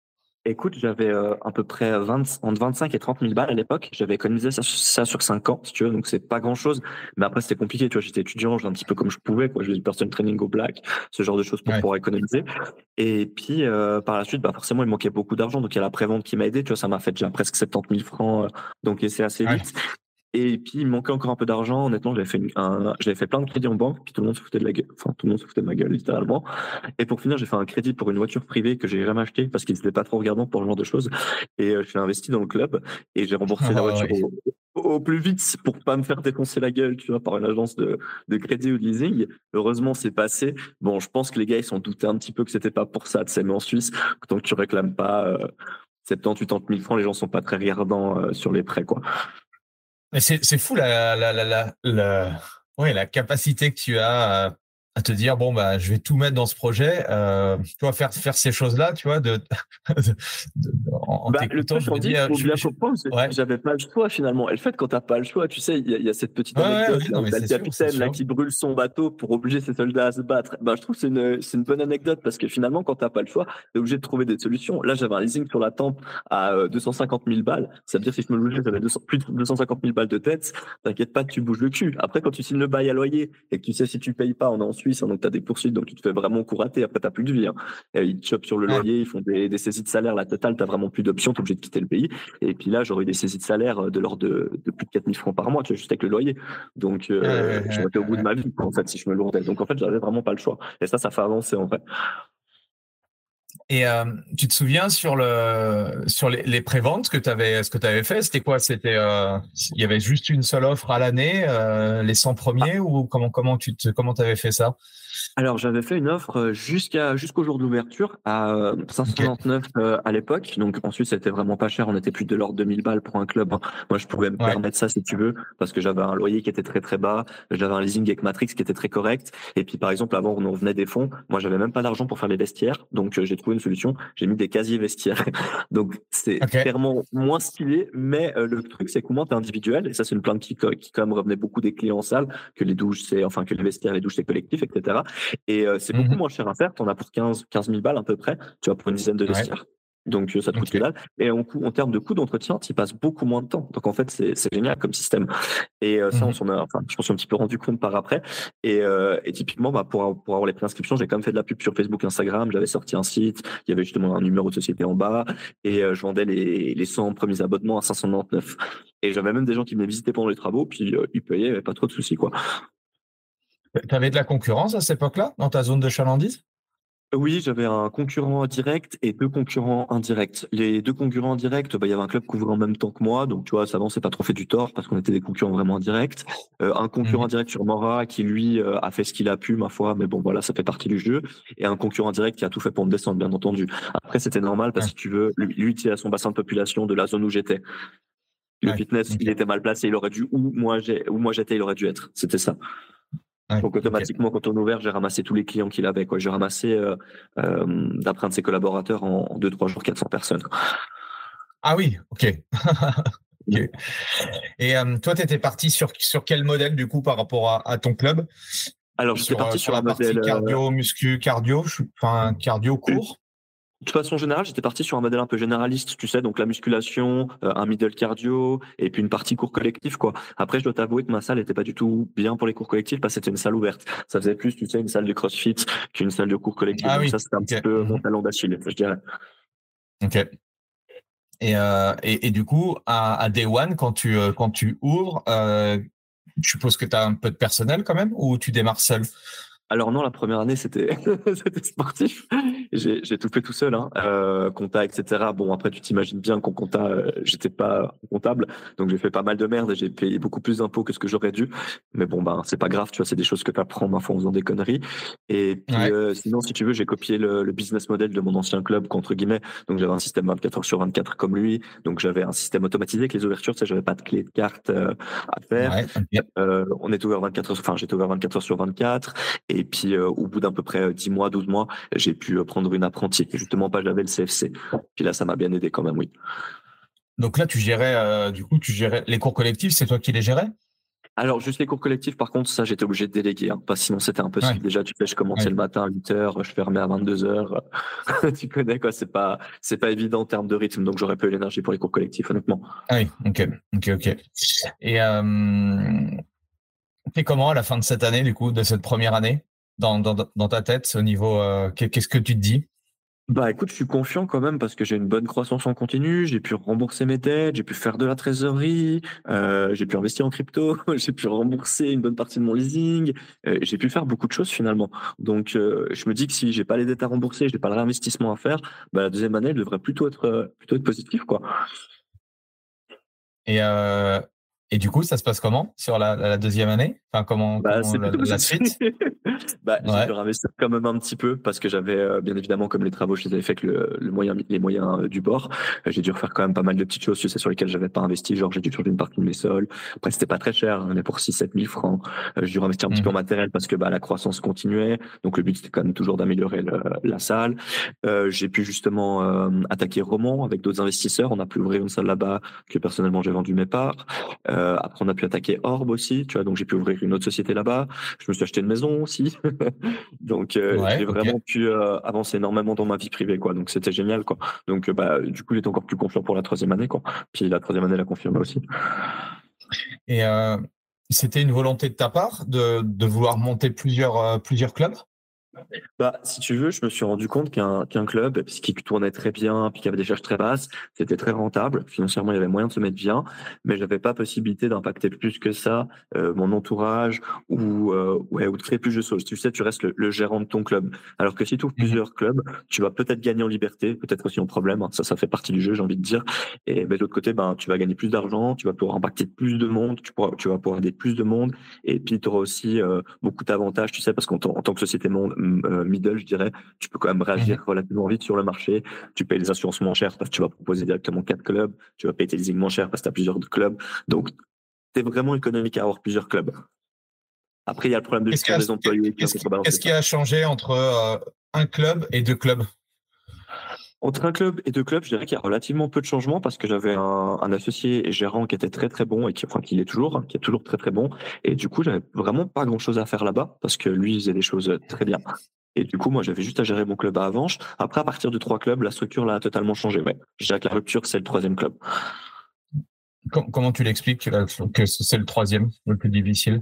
Écoute, j'avais euh, à peu près 20, entre 25 et 30 000 balles à l'époque. J'avais économisé ça, ça, sur 5 ans, si tu veux, donc c'est pas grand chose. Mais après, c'était compliqué, tu vois. J'étais étudiant, j'ai un petit peu comme je pouvais, quoi. J'ai du personal training au black, ce genre de choses pour pouvoir économiser. Et puis, euh, par la suite, bah, forcément, il manquait beaucoup d'argent. Donc, il y a la prévente qui m'a aidé, tu vois. Ça m'a fait déjà presque 70 000 francs. Euh, donc, c'est assez vite. Et puis, il manquait encore un peu d'argent. Honnêtement, j'avais fait, un, j'avais fait plein de crédits en banque, puis tout le monde se foutait de la gueule. Enfin, tout le monde se foutait de ma gueule, littéralement. Et pour finir, j'ai fait un crédit pour une voiture privée que j'ai jamais acheté parce qu'il n'était pas trop regardant pour ce genre de choses. Et euh, j'ai investi dans le club et j'ai remboursé la ah, voiture au, plus vite pour pas me faire défoncer la gueule, tu vois, par une agence de, de crédit ou de leasing. Heureusement, c'est passé. Bon, je pense que les gars, ils s'en doutaient un petit peu que c'était pas pour ça, tu sais, mais en Suisse, tant que tu réclames pas, euh, 70, 80 000 francs, les gens sont pas très regardants euh, sur les prêts, quoi. C'est fou la, capacité que tu as à te dire bon bah je vais tout mettre dans ce projet euh, tu faire faire ces choses là tu vois de, en, bah, le truc je dis, faut bien comprendre j'avais pas le choix finalement. Et le fait quand t'as pas le choix tu sais il y, a cette petite anecdote le capitaine là qui brûle son bateau pour obliger ses soldats à se battre. Bah je trouve c'est une c'est une bonne anecdote parce que finalement quand t'as pas le choix t'es obligé de trouver des solutions. Là j'avais un leasing sur la tempe à 250 euh, 000 balles. Ça veut dire si je me logeais j'avais plus de 250 000 balles de tête. T'inquiète pas tu bouges le cul. Après quand tu signes le bail à loyer et que tu sais si tu payes pas on est en Hein, donc tu as des poursuites, donc tu te fais vraiment courater. Après, tu plus de vie. Hein. ils chopent sur le loyer, ils font des, saisies de salaire, la totale, tu vraiment plus d'options, tu es obligé de quitter le pays. Et puis là, j'aurais eu des saisies de salaire de l'ordre de, plus de 4000 francs par mois, tu vois, juste avec le loyer. Donc, euh, j'aurais été au bout de ma vie, en fait, si je me lourdais. Donc, en fait, j'avais vraiment pas le choix. Et ça, ça fait avancer, en fait. Et euh, tu te souviens sur le sur les, les préventes que tu avais ce que tu avais fait, c'était quoi? C'était euh, il y avait juste une seule offre à l'année, euh, les 100 premiers ou comment comment tu te, comment avais fait ça? Alors, j'avais fait une offre jusqu'à jusqu'au jour d'ouverture à 599 euh, euh, à l'époque. Donc ensuite, c'était vraiment pas cher. On était plus de l'ordre de 2000 balles pour un club. Moi, je pouvais me permettre ça si tu veux, parce que j'avais un loyer qui était très très bas. J'avais un leasing avec Matrix qui était très correct. Et puis, par exemple, avant, on revenait des fonds. Moi, j'avais même pas d'argent pour faire les vestiaires. Donc, j'ai trouvé une solution. J'ai mis des casiers vestiaires. donc, c'est clairement moins stylé. Mais le truc, c'est qu'au moins, t'es individuel. Et ça, c'est une plainte qui, qui quand même revenait beaucoup des clients en salle, que les douches, c'est, enfin, que les vestiaires, les douches, c'est collectif, etc. Et euh, c'est beaucoup mmh moins cher à faire. Tu en as pour 15, 15 000 balles à peu près. Tu vas pour une dizaine de vestiaires. Donc, euh, ça te coûte okay. Et en, en termes de coût d'entretien, tu passes beaucoup moins de temps. Donc, en fait, c'est génial comme système. Et euh, ça, on mmh s'en a, enfin, je suis un petit peu rendu compte par après. Et, et typiquement, bah, pour, pour avoir les préinscriptions, j'ai quand même fait de la pub sur Facebook, Instagram. J'avais sorti un site. Il y avait justement un numéro de société en bas. Et je vendais les, les 100 premiers abonnements à 599. Et j'avais même des gens qui venaient visiter pendant les travaux. Puis, ils payaient, il n'y avait pas trop de soucis, quoi. Tu avais de la concurrence à cette époque-là, dans ta zone de chalandise? Oui, j'avais un concurrent direct et deux concurrents indirects. Les deux concurrents indirects, bah, il y avait un club qui ouvrait en même temps que moi, donc tu vois, ça c'est pas trop fait du tort parce qu'on était des concurrents vraiment indirects. Euh, un concurrent mmh direct sur Mora qui lui euh, a fait ce qu'il a pu, ma foi, mais bon voilà, ça fait partie du jeu. Et un concurrent direct qui a tout fait pour me descendre, bien entendu. Après, c'était normal parce que tu veux, lui, il à son bassin de population de la zone où j'étais. Le fitness, il était mal placé, il aurait dû où moi j'ai, où moi j'étais, il aurait dû être. C'était ça. Donc automatiquement, quand on a ouvert, j'ai ramassé tous les clients qu'il avait. Quoi. J'ai ramassé, euh, euh, d'après un de ses collaborateurs, en 2-3 jours, 400 personnes. Ah oui, ok. Et euh, toi, tu étais parti sur, sur quel modèle, du coup, par rapport à, ton club? Alors, j'étais parti sur, la partie cardio, muscu, cardio, enfin, cardio court? De façon générale, j'étais parti sur un modèle un peu généraliste, tu sais, donc la musculation, euh, un middle cardio et puis une partie cours collectif, quoi. Après, je dois t'avouer que ma salle n'était pas du tout bien pour les cours collectifs parce que c'était une salle ouverte. Ça faisait plus, tu sais, une salle de CrossFit qu'une salle de cours collectif. Ah donc ça, c'était un petit peu mon mhm. talent d'Achille, je dirais. Ok. Et, euh, et, et, du coup, à, à, Day One, quand tu, euh, quand tu ouvres, euh, je suppose que tu as un peu de personnel quand même ou tu démarres seul? Alors non, la première année c'était sportif. J'ai tout fait tout seul, hein. euh, compta, etc. Bon après tu t'imagines bien qu'en compta euh, j'étais pas comptable, donc j'ai fait pas mal de merde et j'ai payé beaucoup plus d'impôts que ce que j'aurais dû. Mais bon ben c'est pas grave, tu vois, c'est des choses que tu apprends en faisant des conneries. Et puis euh, sinon si tu veux j'ai copié le, le, business model de mon ancien club contre guillemets. Donc j'avais un système 24 heures sur 24 comme lui, donc j'avais un système automatisé avec les ouvertures, tu sais, j'avais pas de clé de carte euh, à faire. Ouais, on est ouvert 24 heures, enfin j'étais ouvert 24 heures sur 24. Et puis, euh, au bout d'à peu près 10 euh, mois, 12 mois, j'ai pu euh, prendre une apprentie. Justement, pas j'avais le CFC. Puis là, ça m'a bien aidé quand même, oui. Donc là, tu gérais, du coup, tu gérais les cours collectifs, c'est toi qui les gérais? Alors, juste les cours collectifs, par contre, ça, j'étais obligé de déléguer, hein, parce que sinon, c'était impossible. Déjà, tu fais, je commençais le matin à 8 heures, je fermais à 22 heures. tu connais, quoi. C'est pas, c'est pas évident en termes de rythme, donc j'aurais pas eu l'énergie pour les cours collectifs, honnêtement. Ah oui, ok, ok, ok. Et, euh, comment à la fin de cette année, du coup, de cette première année? dans, dans, dans ta tête au niveau euh, Qu'est-ce que tu te dis? Bah écoute, je suis confiant quand même parce que j'ai une bonne croissance en continu, j'ai pu rembourser mes dettes, j'ai pu faire de la trésorerie, euh, j'ai pu investir en crypto, j'ai pu rembourser une bonne partie de mon leasing, euh, j'ai pu faire beaucoup de choses finalement. Donc je me dis que si j'ai pas les dettes à rembourser, j'ai pas le réinvestissement à faire, bah, la deuxième année elle devrait plutôt être plutôt être positive quoi. Et et du coup, ça se passe comment sur la, la deuxième année? Enfin, comment, bah, comment la, la, suite? Bah, J'ai dû investir quand même un petit peu parce que j'avais, euh, bien évidemment, comme les travaux, je les avais fait avec le, le moyen, les moyens euh, du bord. Euh, j'ai dû refaire quand même pas mal de petites choses, tu sais, sur lesquelles j'avais pas investi. Genre, j'ai dû changer une partie de mes sols. Après, c'était pas très cher, on est pour 6-7 000 francs. j'ai dû investir un petit peu en mmh. matériel parce que bah, la croissance continuait. Donc, le but, c'était quand même toujours d'améliorer la salle. j'ai pu justement attaquer Romans avec d'autres investisseurs. On a pu ouvrir une salle là-bas que personnellement, j'ai vendu mes parts. Euh, après, on a pu attaquer Orb aussi, tu vois, donc j'ai pu ouvrir une autre société là-bas. Je me suis acheté une maison aussi. donc, euh, j'ai vraiment pu euh, avancer énormément dans ma vie privée, quoi. Donc, c'était génial, quoi. Donc, bah, du coup, j'étais encore plus confiant pour la troisième année, quoi. Puis la troisième année l'a confirmé aussi. Et c'était une volonté de ta part de, de vouloir monter plusieurs, plusieurs clubs? Bah, si tu veux, je me suis rendu compte qu'un qu'un club, qui tournait très bien, puis qui avait des charges très basses, c'était très rentable. Financièrement, il y avait moyen de se mettre bien, mais j'avais pas possibilité d'impacter plus que ça euh, mon entourage ou euh, ouais, ou de créer plus de choses. Tu sais, tu restes le, gérant de ton club. Alors que si tu ouvres mmh plusieurs clubs, tu vas peut-être gagner en liberté, peut-être aussi en problème. Hein. Ça, ça fait partie du jeu, j'ai envie de dire. Et ben, de l'autre côté, ben, tu vas gagner plus d'argent, tu vas pouvoir impacter plus de monde, tu, pourras, tu vas pouvoir aider plus de monde, et puis tu auras aussi euh, beaucoup d'avantages, tu sais, parce qu'en tant que société monde, middle, je dirais, tu peux quand même réagir mmh relativement vite sur le marché. Tu payes les assurances moins chères parce que tu vas proposer directement quatre clubs. Tu vas payer tes leasing moins cher parce que tu as plusieurs clubs. Donc, c'est vraiment économique à avoir plusieurs clubs. Après, il y a le problème de gestion des employés. Qu'est-ce qui, a changé entre euh, un club et deux clubs? Entre un club et deux clubs, je dirais qu'il y a relativement peu de changements parce que j'avais un, associé et gérant qui était très très bon et qui, enfin, qui est toujours, qui est toujours très très bon. Et du coup, j'avais vraiment pas grand chose à faire là-bas parce que lui faisait des choses très bien. Et du coup, moi, j'avais juste à gérer mon club à Avanche. Après, à partir de trois clubs, la structure là a totalement changé. Ouais. Je dirais que la rupture, c'est le troisième club. Comment tu l'expliques que c'est le troisième, le plus difficile?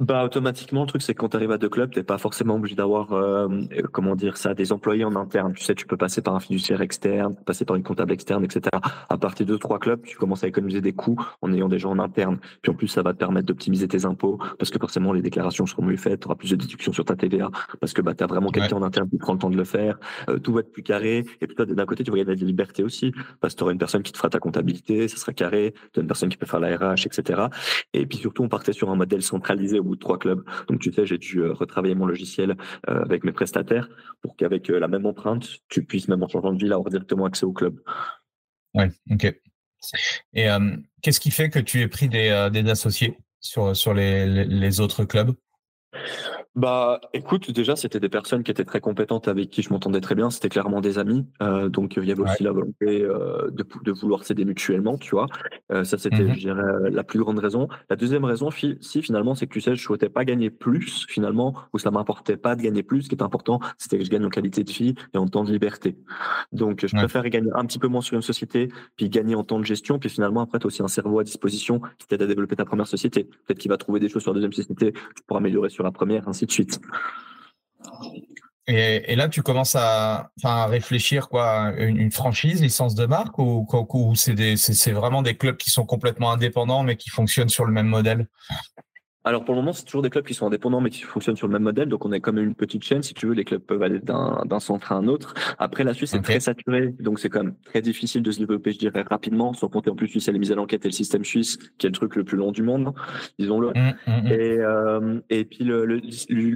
Bah automatiquement le truc c'est que quand tu arrives à deux clubs t'es pas forcément obligé d'avoir euh, comment dire ça des employés en interne. Tu sais tu peux passer par un fiduciaire externe passer par une comptable externe etc à partir de trois clubs tu commences à économiser des coûts en ayant des gens en interne. Puis en plus ça va te permettre d'optimiser tes impôts parce que forcément les déclarations seront mieux faites tu auras plus de déductions sur ta TVA parce que bah tu as vraiment quelqu'un en interne qui prend le temps de le faire. Euh, tout va être plus carré. Et puis d'un côté tu y a de la liberté aussi parce que tu auras une personne qui te fera ta comptabilité ça sera carré. Tu as une personne qui peut faire la RH etc et puis surtout on partait sur un modèle centralisé trois clubs. Donc, tu sais, j'ai dû euh, retravailler mon logiciel euh, avec mes prestataires pour qu'avec euh, la même empreinte, tu puisses, même en changeant de ville, avoir directement accès au club. Oui, ok. Et qu'est-ce qui fait que tu aies pris des, associés sur, sur les autres clubs? Bah, écoute, déjà, c'était des personnes qui étaient très compétentes avec qui je m'entendais très bien. C'était clairement des amis. Euh, donc, il y avait aussi la volonté euh, de, de, vouloir s'aider mutuellement, tu vois. Euh, ça, c'était, mmh je dirais, la plus grande raison. La deuxième raison, si finalement, c'est que tu sais, je souhaitais pas gagner plus, finalement, ou ça m'importait pas de gagner plus. Ce qui est important, c'était que je gagne en qualité de vie et en temps de liberté. Donc, je préfère gagner un petit peu moins sur une société, puis gagner en temps de gestion, puis finalement, après, tu as aussi un cerveau à disposition qui t'aide à développer ta première société. Peut-être qu'il va trouver des choses sur la deuxième société, tu pourras améliorer sur la première, ainsi de suite. Et, là, tu commences à, réfléchir quoi, une, une, franchise, licence de marque, ou, ou c'est vraiment des clubs qui sont complètement indépendants mais qui fonctionnent sur le même modèle? Alors pour le moment, c'est toujours des clubs qui sont indépendants mais qui fonctionnent sur le même modèle. Donc on est comme une petite chaîne, si tu veux, les clubs peuvent aller d'un centre à un autre. Après la Suisse est très saturée, donc c'est quand même très difficile de se développer, je dirais, rapidement, sans compter en plus Suisse, elle est mise à l'enquête et le système suisse, qui est le truc le plus long du monde, disons-le. Mmh, mmh, mmh. Et, euh, et puis le, le,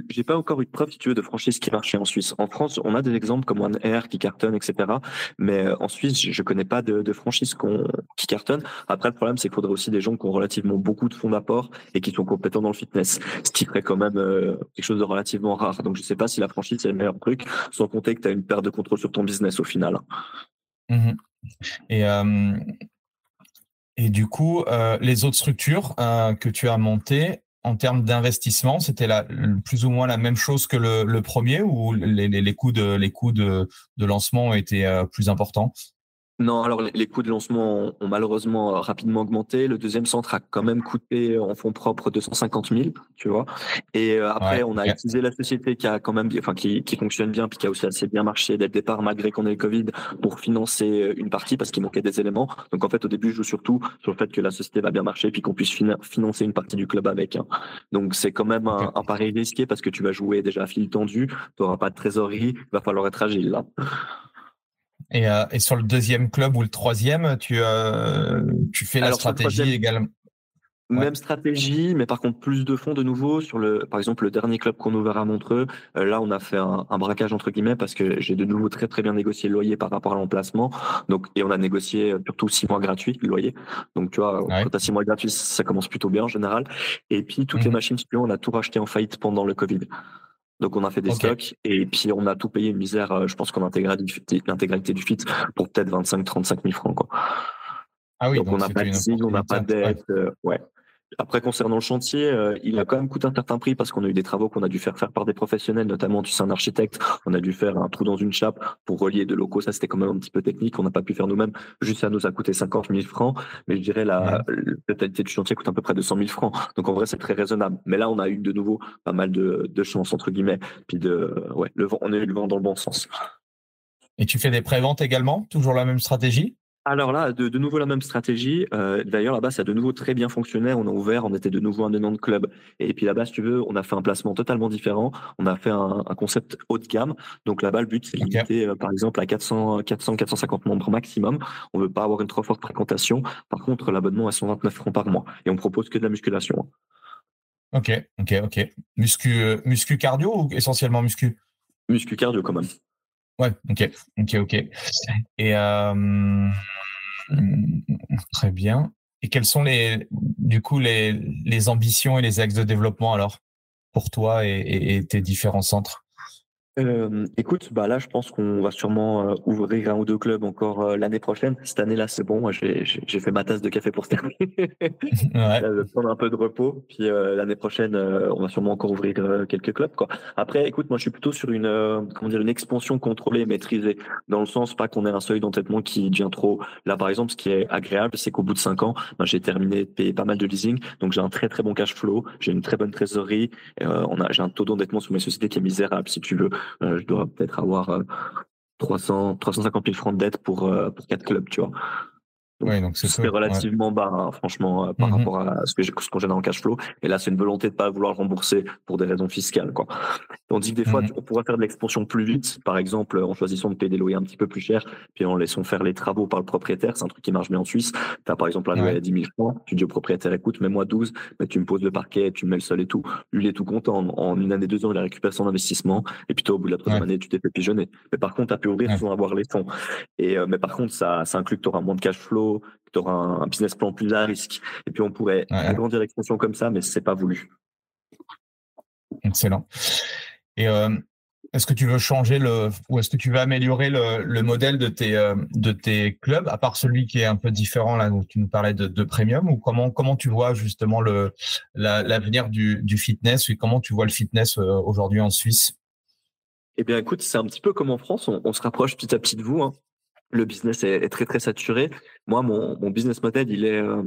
j'ai pas encore eu de preuve, si tu veux, de franchise qui marchait en Suisse. En France, on a des exemples comme One Air qui cartonne, etc. Mais euh, en Suisse, je connais pas de, de franchise qui cartonne. Après, le problème, c'est qu'il faudrait aussi des gens qui ont relativement beaucoup de fonds d'apport et qui sont dans le fitness, ce qui ferait quand même euh, quelque chose de relativement rare. Donc je sais pas si la franchise c'est le meilleur truc, sans compter que tu as une perte de contrôle sur ton business au final. Mmh et, euh, et du coup, euh, les autres structures que tu as montées, en termes d'investissement, c'était plus ou moins la même chose que le, premier ou les, les, coûts, de, les coûts de, de lancement été plus importants? Non, alors les coûts de lancement ont, malheureusement euh, rapidement augmenté. Le deuxième centre a quand même coûté en fonds propres 250 000, tu vois. Et euh, après, on a utilisé la société qui a quand même, enfin qui, qui fonctionne bien, puis qui a aussi assez bien marché dès le départ, malgré qu'on ait le Covid, pour financer euh, une partie parce qu'il manquait des éléments. Donc en fait, au début, je joue surtout sur le fait que la société va bien marcher, puis qu'on puisse financer une partie du club avec. Hein. Donc c'est quand même un, un, pari risqué parce que tu vas jouer déjà à fil tendu, tu n'auras pas de trésorerie, il va falloir être agile là. Euh, et, sur le deuxième club ou le troisième, tu, euh, tu fais la stratégie également même stratégie, mais par contre plus de fonds de nouveau sur le, par exemple le dernier club qu'on ouvert à Montreux. Euh, là, on a fait un, braquage entre guillemets parce que j'ai de nouveau très très bien négocié le loyer par rapport à l'emplacement. Donc et on a négocié surtout six mois gratuits le loyer. Donc tu vois, quand tu as six mois gratuits, ça commence plutôt bien en général. Et puis toutes les mmh machines, on a tout racheté en faillite pendant le Covid. Donc on a fait des stocks et puis on a tout payé une misère, euh, je pense qu'on l'intégralité du fit pour peut-être 25-35 000 francs. Quoi. Ah oui, donc, on n'a pas de signe, on n'a pas de dette. Euh, ouais. Après, concernant le chantier, euh, il a quand même coûté un certain prix parce qu'on a eu des travaux qu'on a dû faire faire par des professionnels, notamment tu sais un architecte. On a dû faire un trou dans une chape pour relier deux locaux. Ça, c'était quand même un petit peu technique. On n'a pas pu faire nous-mêmes. Juste, ça nous a coûté 50 000 francs. Mais je dirais la, totalité du chantier coûte à peu près 200 000 francs. Donc en vrai, c'est très raisonnable. Mais là, on a eu de nouveau pas mal de, de chance entre guillemets. Puis de, ouais, le vent, on a eu le vent dans le bon sens. Et tu fais des préventes également? Toujours la même stratégie? Alors là, de, de, nouveau la même stratégie. Euh, D'ailleurs, là-bas, ça a de nouveau très bien fonctionné. On a ouvert, on était de nouveau un énorme club. Et puis là-bas, si tu veux, on a fait un placement totalement différent. On a fait un, un concept haut de gamme. Donc là-bas, le but, c'est de limiter, euh, par exemple, à 400, 400, 450 membres maximum. On veut pas avoir une trop forte fréquentation. Par contre, l'abonnement est 129 francs par mois. Et on propose que de la musculation. Ok, ok, ok. Muscu, euh, muscu cardio ou essentiellement muscu? Muscu cardio quand même. Ouais, ok, ok, ok. Et euh, très bien. Et quelles sont les, du coup, les, les ambitions et les axes de développement alors pour toi et, et tes différents centres? Euh, écoute, bah là, je pense qu'on va sûrement euh, ouvrir un ou deux clubs encore euh, l'année prochaine. Cette année-là, c'est bon. Moi, j'ai fait ma tasse de café pour se terminer. ouais. prendre un peu de repos. Puis l'année prochaine, on va sûrement encore ouvrir quelques clubs. Quoi. Après, écoute, moi, je suis plutôt sur une comment dire une expansion contrôlée, maîtrisée, dans le sens pas qu'on ait un seuil d'entêtement qui devient trop. Là, par exemple, ce qui est agréable, c'est qu'au bout de cinq ans, ben, j'ai terminé de payer pas mal de leasing, donc j'ai un très très bon cash flow, j'ai une très bonne trésorerie. on a j'ai un taux d'endettement sur mes sociétés qui est misérable, si tu veux. Euh, je dois peut-être avoir 300, 350 000 francs de dette pour, euh, pour quatre clubs, tu vois. Oui, donc c'est relativement bas, hein, franchement, euh, par mhm. rapport à ce que ce qu'on génère en cash flow. Et là, c'est une volonté de pas vouloir rembourser pour des raisons fiscales, quoi. Tandis que des fois, mhm. on pourrait faire de l'expansion plus vite, par exemple, en choisissant de payer des loyers un petit peu plus cher, puis en laissant faire les travaux par le propriétaire. C'est un truc qui marche bien en Suisse. Tu as par exemple un loyer à 10 000 francs, tu dis au propriétaire, écoute, mets-moi 12, mais tu me poses le parquet, tu me mets le sol et tout. Lui, il est tout content. En, une année, deux ans, il a récupéré son investissement. Et puis toi, au bout de la troisième année, tu t'es fait pigeonner. Mais par contre, tu as pu ouvrir sans avoir les fonds. Et, euh, mais par contre, ça, ça inclut que tu auras moins de cash flow, tu auras un, business plan plus à risque. Et puis on pourrait agrandir l'expansion comme ça, mais c'est pas voulu. Excellent. Et euh, est-ce que tu veux changer le ou est-ce que tu veux améliorer le, modèle de tes euh, de tes clubs, à part celui qui est un peu différent là où tu nous parlais de, premium, ou comment comment tu vois justement le l'avenir du, du fitness et comment tu vois le fitness euh, aujourd'hui en Suisse? Eh bien, écoute, c'est un petit peu comme en France. On, se rapproche petit à petit de vous. Hein le business est, très très saturé. Moi, mon, mon business model, il est, euh,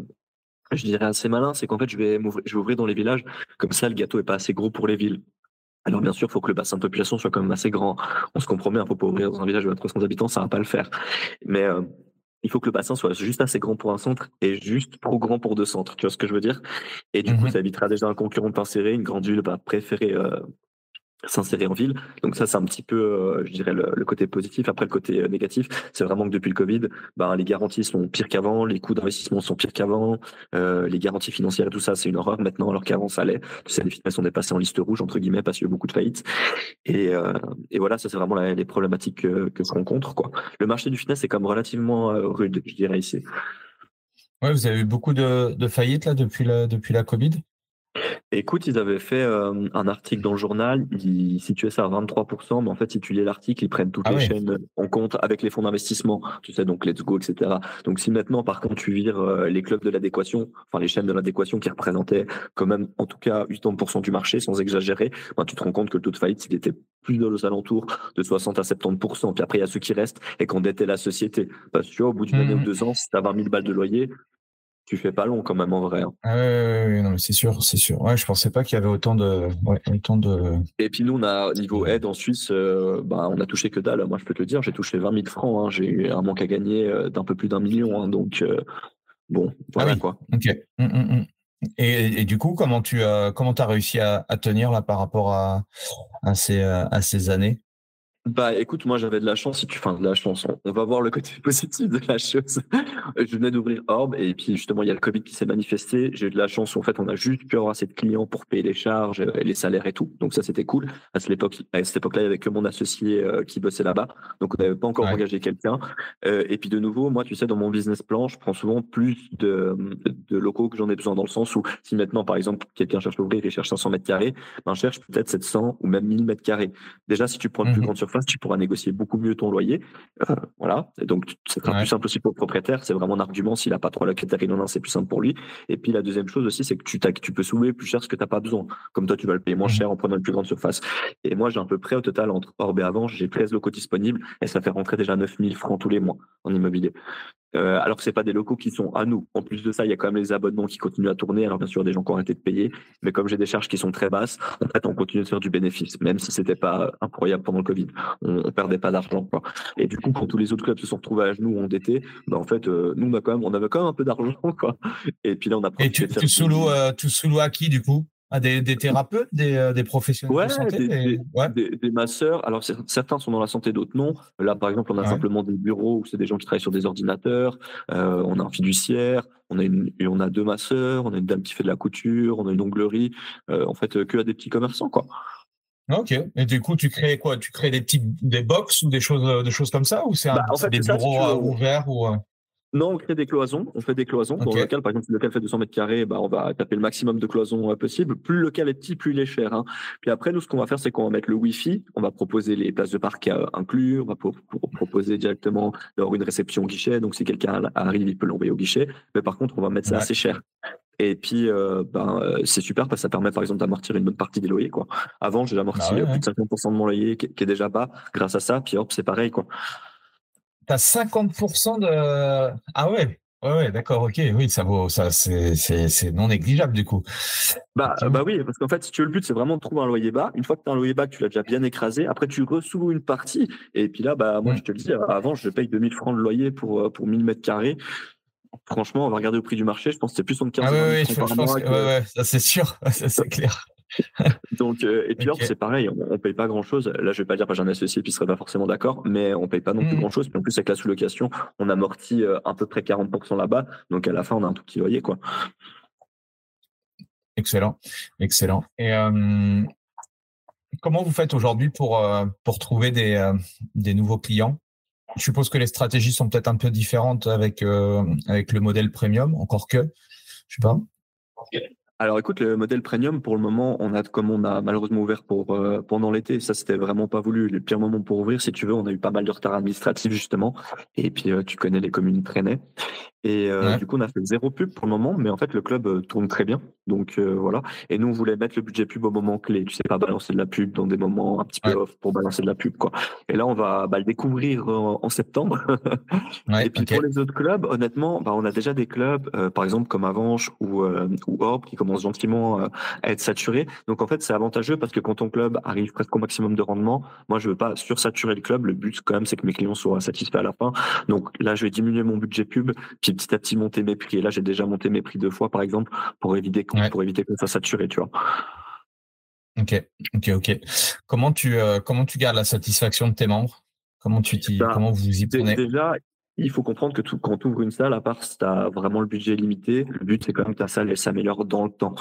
je dirais assez malin, c'est qu'en fait, je vais je vais ouvrir dans les villages. Comme ça, le gâteau est pas assez gros pour les villes. Alors bien sûr, il faut que le bassin de population soit quand même assez grand. On se compromet, il faut pas ouvrir dans un village de 300 habitants, ça va pas le faire. Mais euh, il faut que le bassin soit juste assez grand pour un centre et juste trop grand pour deux centres. Tu vois ce que je veux dire? Et du coup, mmh ça évitera déjà un concurrent de serré, une grande ville va préférer euh, s'insérer en ville. Donc ça, c'est un petit peu, euh, je dirais, le, côté positif. Après, le côté euh, négatif, c'est vraiment que depuis le Covid, ben, les garanties sont pires qu'avant, les coûts d'investissement sont pires qu'avant, euh, les garanties financières et tout ça, c'est une horreur maintenant, alors qu'avant, ça allait. Sais, les fitness sont dépassés en liste rouge, entre guillemets, parce qu'il y a eu beaucoup de faillites. Et, et voilà, ça, c'est vraiment les problématiques que, que je rencontre. Quoi. Le marché du fitness est comme relativement rude, je dirais, ici. Ouais, vous avez eu beaucoup de, de faillites là depuis la, depuis la Covid? Écoute, ils avaient fait euh, un article dans le journal, ils situaient ça à 23%, mais en fait, si tu lis l'article, ils prennent toutes ah les chaînes en compte avec les fonds d'investissement, tu sais, donc Let's Go, etc. Donc si maintenant, par contre, tu vires euh, les clubs de l'adéquation, enfin les chaînes de l'adéquation qui représentaient quand même, en tout cas, 80% du marché, sans exagérer, ben, tu te rends compte que le taux de faillite, il était plus dans aux alentours de 60 à 70%. Puis après, il y a ceux qui restent et qui endettent la société. Parce que tu vois, au bout d'une année ou mmh. deux ans, si tu as 20 000 balles de loyer, tu fais pas long quand même en vrai. Hein. Ah oui, non, mais c'est sûr, c'est sûr. Ouais, je pensais pas qu'il y avait autant de, autant de. Et puis nous, on a niveau aide en Suisse, euh, bah, on a touché que dalle. Moi, je peux te le dire, j'ai touché 20 000 francs. Hein. J'ai eu un manque à gagner euh, d'un peu plus d'un million. Hein. donc euh, bon, voilà ah quoi. Ok. Hum, hum, hum. Et, et, du coup, comment tu as comment as réussi à, à, tenir là par rapport à, à ces à ces années? Bah écoute, moi j'avais de la chance, si tu enfin de la chance, on, va voir le côté positif de la chose. je venais d'ouvrir Orb et puis justement il y a le Covid qui s'est manifesté. J'ai eu de la chance, en fait on a juste pu avoir assez de clients pour payer les charges, les salaires et tout. Donc ça c'était cool. À cette époque, à cette époque-là, il y avait que mon associé euh, qui bossait là-bas, donc on n'avait pas encore engagé quelqu'un. Euh, et puis de nouveau, moi tu sais dans mon business plan, je prends souvent plus de, de locaux que j'en ai besoin dans le sens où si maintenant par exemple quelqu'un cherche à ouvrir et cherche 500 mètres carrés, ben cherche peut-être 700 ou même 1000 mètres carrés. Déjà si tu prends une plus mmh grande surface surface, tu pourras négocier beaucoup mieux ton loyer. Euh, voilà. Et donc, c'est plus simple aussi pour le propriétaire. C'est vraiment un argument. S'il n'a pas trois locataires non, c'est plus simple pour lui. Et puis, la deuxième chose aussi, c'est que tu, tu peux soulever plus cher ce que tu n'as pas besoin. Comme toi, tu vas le payer moins mmh. cher en prenant une plus grande surface. Et moi, j'ai un peu près au total entre Orbe et Avant, j'ai 13 locaux disponibles et ça fait rentrer déjà 9000 francs tous les mois en immobilier. Euh, alors que c'est pas des locaux qui sont à nous. En plus de ça, il y a quand même les abonnements qui continuent à tourner. Alors bien sûr, des gens qui ont arrêté de payer, mais comme j'ai des charges qui sont très basses, en fait, on continue de faire du bénéfice, même si c'était pas incroyable pendant le Covid. On, on perdait pas d'argent. Et du coup, quand tous les autres clubs se sont retrouvés à genoux ou endettés, bah, en fait, euh, nous on a quand même, on avait quand même un peu d'argent, quoi. Et puis là, on a. Et tu, tu sous euh, tu sous à qui du coup? Ah, des, thérapeutes, des, euh, des professionnels de santé des, ouais. des, masseurs. Alors, certains sont dans la santé, d'autres non. Là, par exemple, on a simplement des bureaux où c'est des gens qui travaillent sur des ordinateurs. Euh, on a un fiduciaire, on a, une, on a deux masseurs, on a une dame qui fait de la couture, on a une onglerie. Euh, en fait, que à des petits commerçants, quoi. Ok. Et du coup, tu crées quoi? Tu crées des petits des box ou des choses, des choses comme ça? Ou c'est bah, des bureaux ouverts ou... Non, on crée des cloisons. On fait des cloisons. Pour le local, par exemple, si le local fait 200 mètres carrés, bah, on va taper le maximum de cloisons euh, possible. Plus le local est petit, plus il est cher. Hein. Puis après, nous, ce qu'on va faire, c'est qu'on va mettre le Wi-Fi. On va proposer les places de parc à inclure. On va proposer directement d'avoir une réception au guichet. Donc, si quelqu'un arrive, il peut l'envoyer au guichet. Mais par contre, on va mettre ça assez cher. Et puis, euh, ben, euh, c'est super parce que ça permet, par exemple, d'amortir une bonne partie des loyers. Quoi. Avant, j'ai amorti bah plus de 50% de mon loyer qui, qui, est déjà bas grâce à ça. Puis hop, c'est pareil. quoi tu as 50% de. Ah ouais, ouais, d'accord, ok, oui, ça vaut, ça, c'est non négligeable du coup. Bah, bah oui, parce qu'en fait, si tu veux, le but, c'est vraiment de trouver un loyer bas. Une fois que tu as un loyer bas, que tu l'as déjà bien écrasé, après, tu ressous une partie. Et puis là, bah, moi, je te le dis, avant, je paye 2000 francs de loyer pour, euh, pour 1000 mètres carrés. Franchement, on va regarder au prix du marché. Je pense que c'est plus 75 ah, oui, oui, je, pense que, ouais, ça c'est sûr, c'est clair. Donc, euh, et puis c'est pareil, on, ne paye pas grand chose. Là, je vais pas dire que j'ai un associé qui serait pas forcément d'accord, mais on paye pas non plus mmh. grand chose. Puis en plus, avec la sous-location, on amortit euh, à peu près 40% là-bas. Donc à la fin, on a un tout petit loyer, quoi. Excellent, excellent. Et euh, comment vous faites aujourd'hui pour, pour trouver des, des nouveaux clients? Je suppose que les stratégies sont peut-être un peu différentes avec, avec le modèle premium, encore que, je sais pas. Alors écoute, le modèle premium, pour le moment, on a comme on a malheureusement ouvert pour euh, pendant l'été, ça c'était vraiment pas voulu. Le pire moment pour ouvrir, si tu veux, on a eu pas mal de retard administratif justement. Et puis euh, tu connais les communes traînaient. Et euh, du coup, on a fait zéro pub pour le moment, mais en fait, le club euh, tourne très bien. Donc euh, voilà. Et nous, on voulait mettre le budget pub au moment clé. Tu sais pas balancer de la pub dans des moments un petit peu off pour balancer de la pub, quoi. Et là, on va bah, le découvrir en, septembre. et puis pour les autres clubs, honnêtement, bah, on a déjà des clubs, par exemple comme Avanche ou, ou Orb, qui commencent gentiment à être saturés. Donc en fait, c'est avantageux parce que quand ton club arrive presque au maximum de rendement, moi, je veux pas sursaturer le club. Le but, quand même, c'est que mes clients soient satisfaits à la fin. Donc là, je vais diminuer mon budget pub petit à petit monter mes prix. Et là, j'ai déjà monté mes prix deux fois, par exemple, pour éviter, pour éviter que ça sature, tu vois. Ok, ok, ok. Comment tu, euh, comment tu gardes la satisfaction de tes membres? Comment tu bah, comment vous y prenez? Déjà, il faut comprendre que quand tu ouvres une salle, à part si tu as vraiment le budget limité, le but c'est quand même que ta salle s'améliore dans le temps.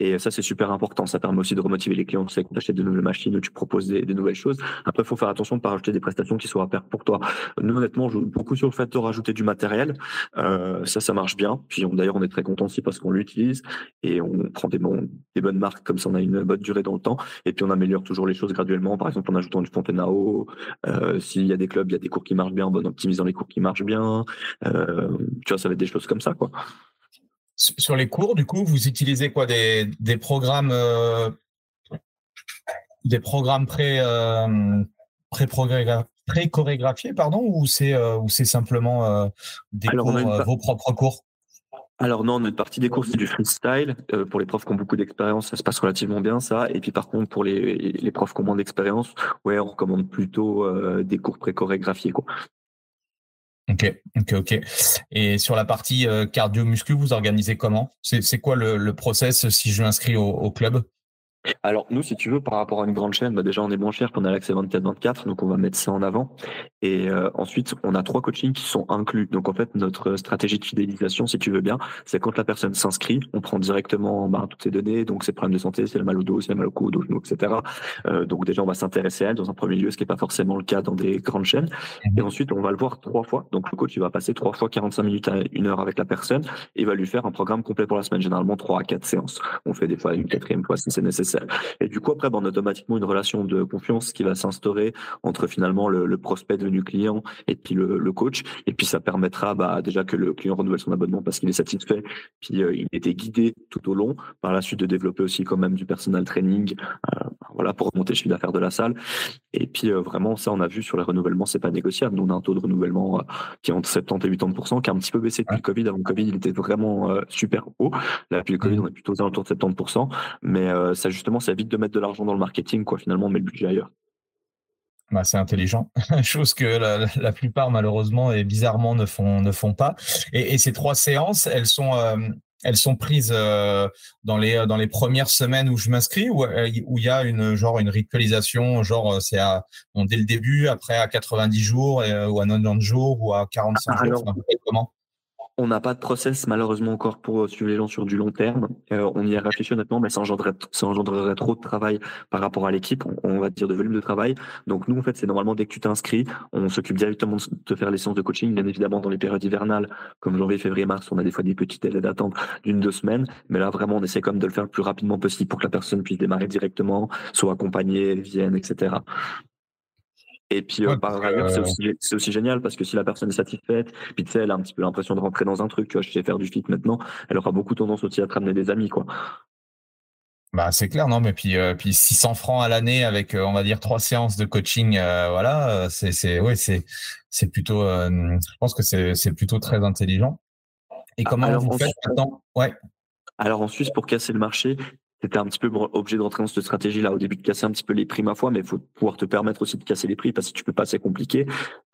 Et ça c'est super important. Ça permet aussi de remotiver les clients. Tu sais, quand tu achètes de nouvelles machines, tu proposes des, nouvelles choses. Après, il faut faire attention de ne pas rajouter des prestations qui soient à perdre pour toi. Nous, honnêtement, on joue beaucoup sur le fait de rajouter du matériel. Euh, ça, ça marche bien. Puis d'ailleurs, on est très content aussi parce qu'on l'utilise et on prend des, bonnes marques comme ça, on a une bonne durée dans le temps. Et puis on améliore toujours les choses graduellement. Par exemple, en ajoutant du fontaine à eau. Euh, S'il y a des clubs, il y a des cours qui marchent bien, en optimisant les cours qui marchent bien. Euh, tu vois, ça va être des choses comme ça, quoi. Sur les cours, du coup, vous utilisez quoi des, des programmes euh, des programmes pré euh, pré chorégraphiés pardon ou c'est ou c'est simplement des cours, vos propres cours? Alors non, notre partie des cours, c'est du freestyle. pour les profs qui ont beaucoup d'expérience, ça se passe relativement bien, ça. Et puis par contre, pour les, les profs qui ont moins d'expérience, ouais, on recommande plutôt des cours pré-chorégraphiés. Quoi. Ok, ok, ok. Et sur la partie euh, cardio-muscu, vous organisez comment? C'est quoi le, le process si je m'inscris au, au club? Alors, nous, si tu veux, par rapport à une grande chaîne, bah déjà, on est moins cher qu'on a l'accès 24-24, donc on va mettre ça en avant. Et euh, ensuite, on a trois coachings qui sont inclus. Donc, en fait, notre stratégie de fidélisation, si tu veux bien, c'est quand la personne s'inscrit, on prend directement bah, toutes ses données, donc ses problèmes de santé, c'est le mal au dos, c'est le mal au cou, au dos, genou, etc. Euh, donc, déjà, on va s'intéresser à elle dans un premier lieu, ce qui n'est pas forcément le cas dans des grandes chaînes. Et mhm. ensuite, on va le voir trois fois. Donc, le coach, il va passer trois fois 45 minutes à une heure avec la personne et va lui faire un programme complet pour la semaine, généralement trois à quatre séances. On fait des fois une quatrième fois si c'est nécessaire Et du coup, après, ben, on a automatiquement une relation de confiance qui va s'instaurer entre finalement le, prospect devenu client et puis le, coach. Et puis, ça permettra bah, déjà que le client renouvelle son abonnement parce qu'il est satisfait, puis euh, il était guidé tout au long. Par la suite, de développer aussi quand même du personal training, euh, voilà, pour remonter le chiffre d'affaires de la salle. Et puis, euh, vraiment, ça, on a vu sur les renouvellements, c'est pas négociable. Nous, on a un taux de renouvellement qui est entre 70 et 80 qui a un petit peu baissé depuis le Covid. Avant le Covid, il était vraiment super haut. Là, depuis le Covid, mmh. on est plutôt aux alentours de 70% Mais ça, justement, ça évite de mettre de l'argent dans le marketing, quoi. Finalement, on met le budget ailleurs. Bah, c'est intelligent, chose que la, plupart malheureusement et bizarrement ne font ne font pas. Et, ces trois séances, elles sont euh, elles sont prises euh, dans les dans les premières semaines où je m'inscris ou euh, où il y a une genre une ritualisation genre c'est à dès le début après à 90 jours ou à 90 jours ou à 45 jours comment on n'a pas de process malheureusement encore pour euh, suivre les gens sur du long terme. Euh, on y a réfléchi honnêtement, mais ça engendrerait, ça engendrerait trop de travail par rapport à l'équipe. On, va dire de volume de travail. Donc nous, en fait, c'est normalement dès que tu t'inscris, on s'occupe directement de te faire les séances de coaching. Bien évidemment, dans les périodes hivernales, comme janvier, février, mars, on a des fois des petites délais d'attente d'une deux semaines. Mais là, vraiment, on essaie comme de le faire le plus rapidement possible pour que la personne puisse démarrer directement, soit accompagnée, vienne, etc. Et puis euh, par ailleurs, c'est aussi, aussi, génial parce que si la personne est satisfaite, puis tu sais, elle a un petit peu l'impression de rentrer dans un truc, tu vois, je sais faire du fit maintenant, elle aura beaucoup tendance aussi à te ramener des amis, quoi. Bah, c'est clair, non, mais puis, euh, puis 600 francs à l'année avec, euh, on va dire, trois séances de coaching, voilà, c'est, c'est, ouais, c'est, c'est plutôt, je pense que c'est, c'est plutôt très intelligent. Et comment Alors, vous faites maintenant? Ouais. Alors en Suisse, pour casser le marché, c'était un petit peu obligé de rentrer dans cette stratégie-là au début de casser un petit peu les prix ma foi, mais il faut pouvoir te permettre aussi de casser les prix parce que tu peux pas, c'est compliqué.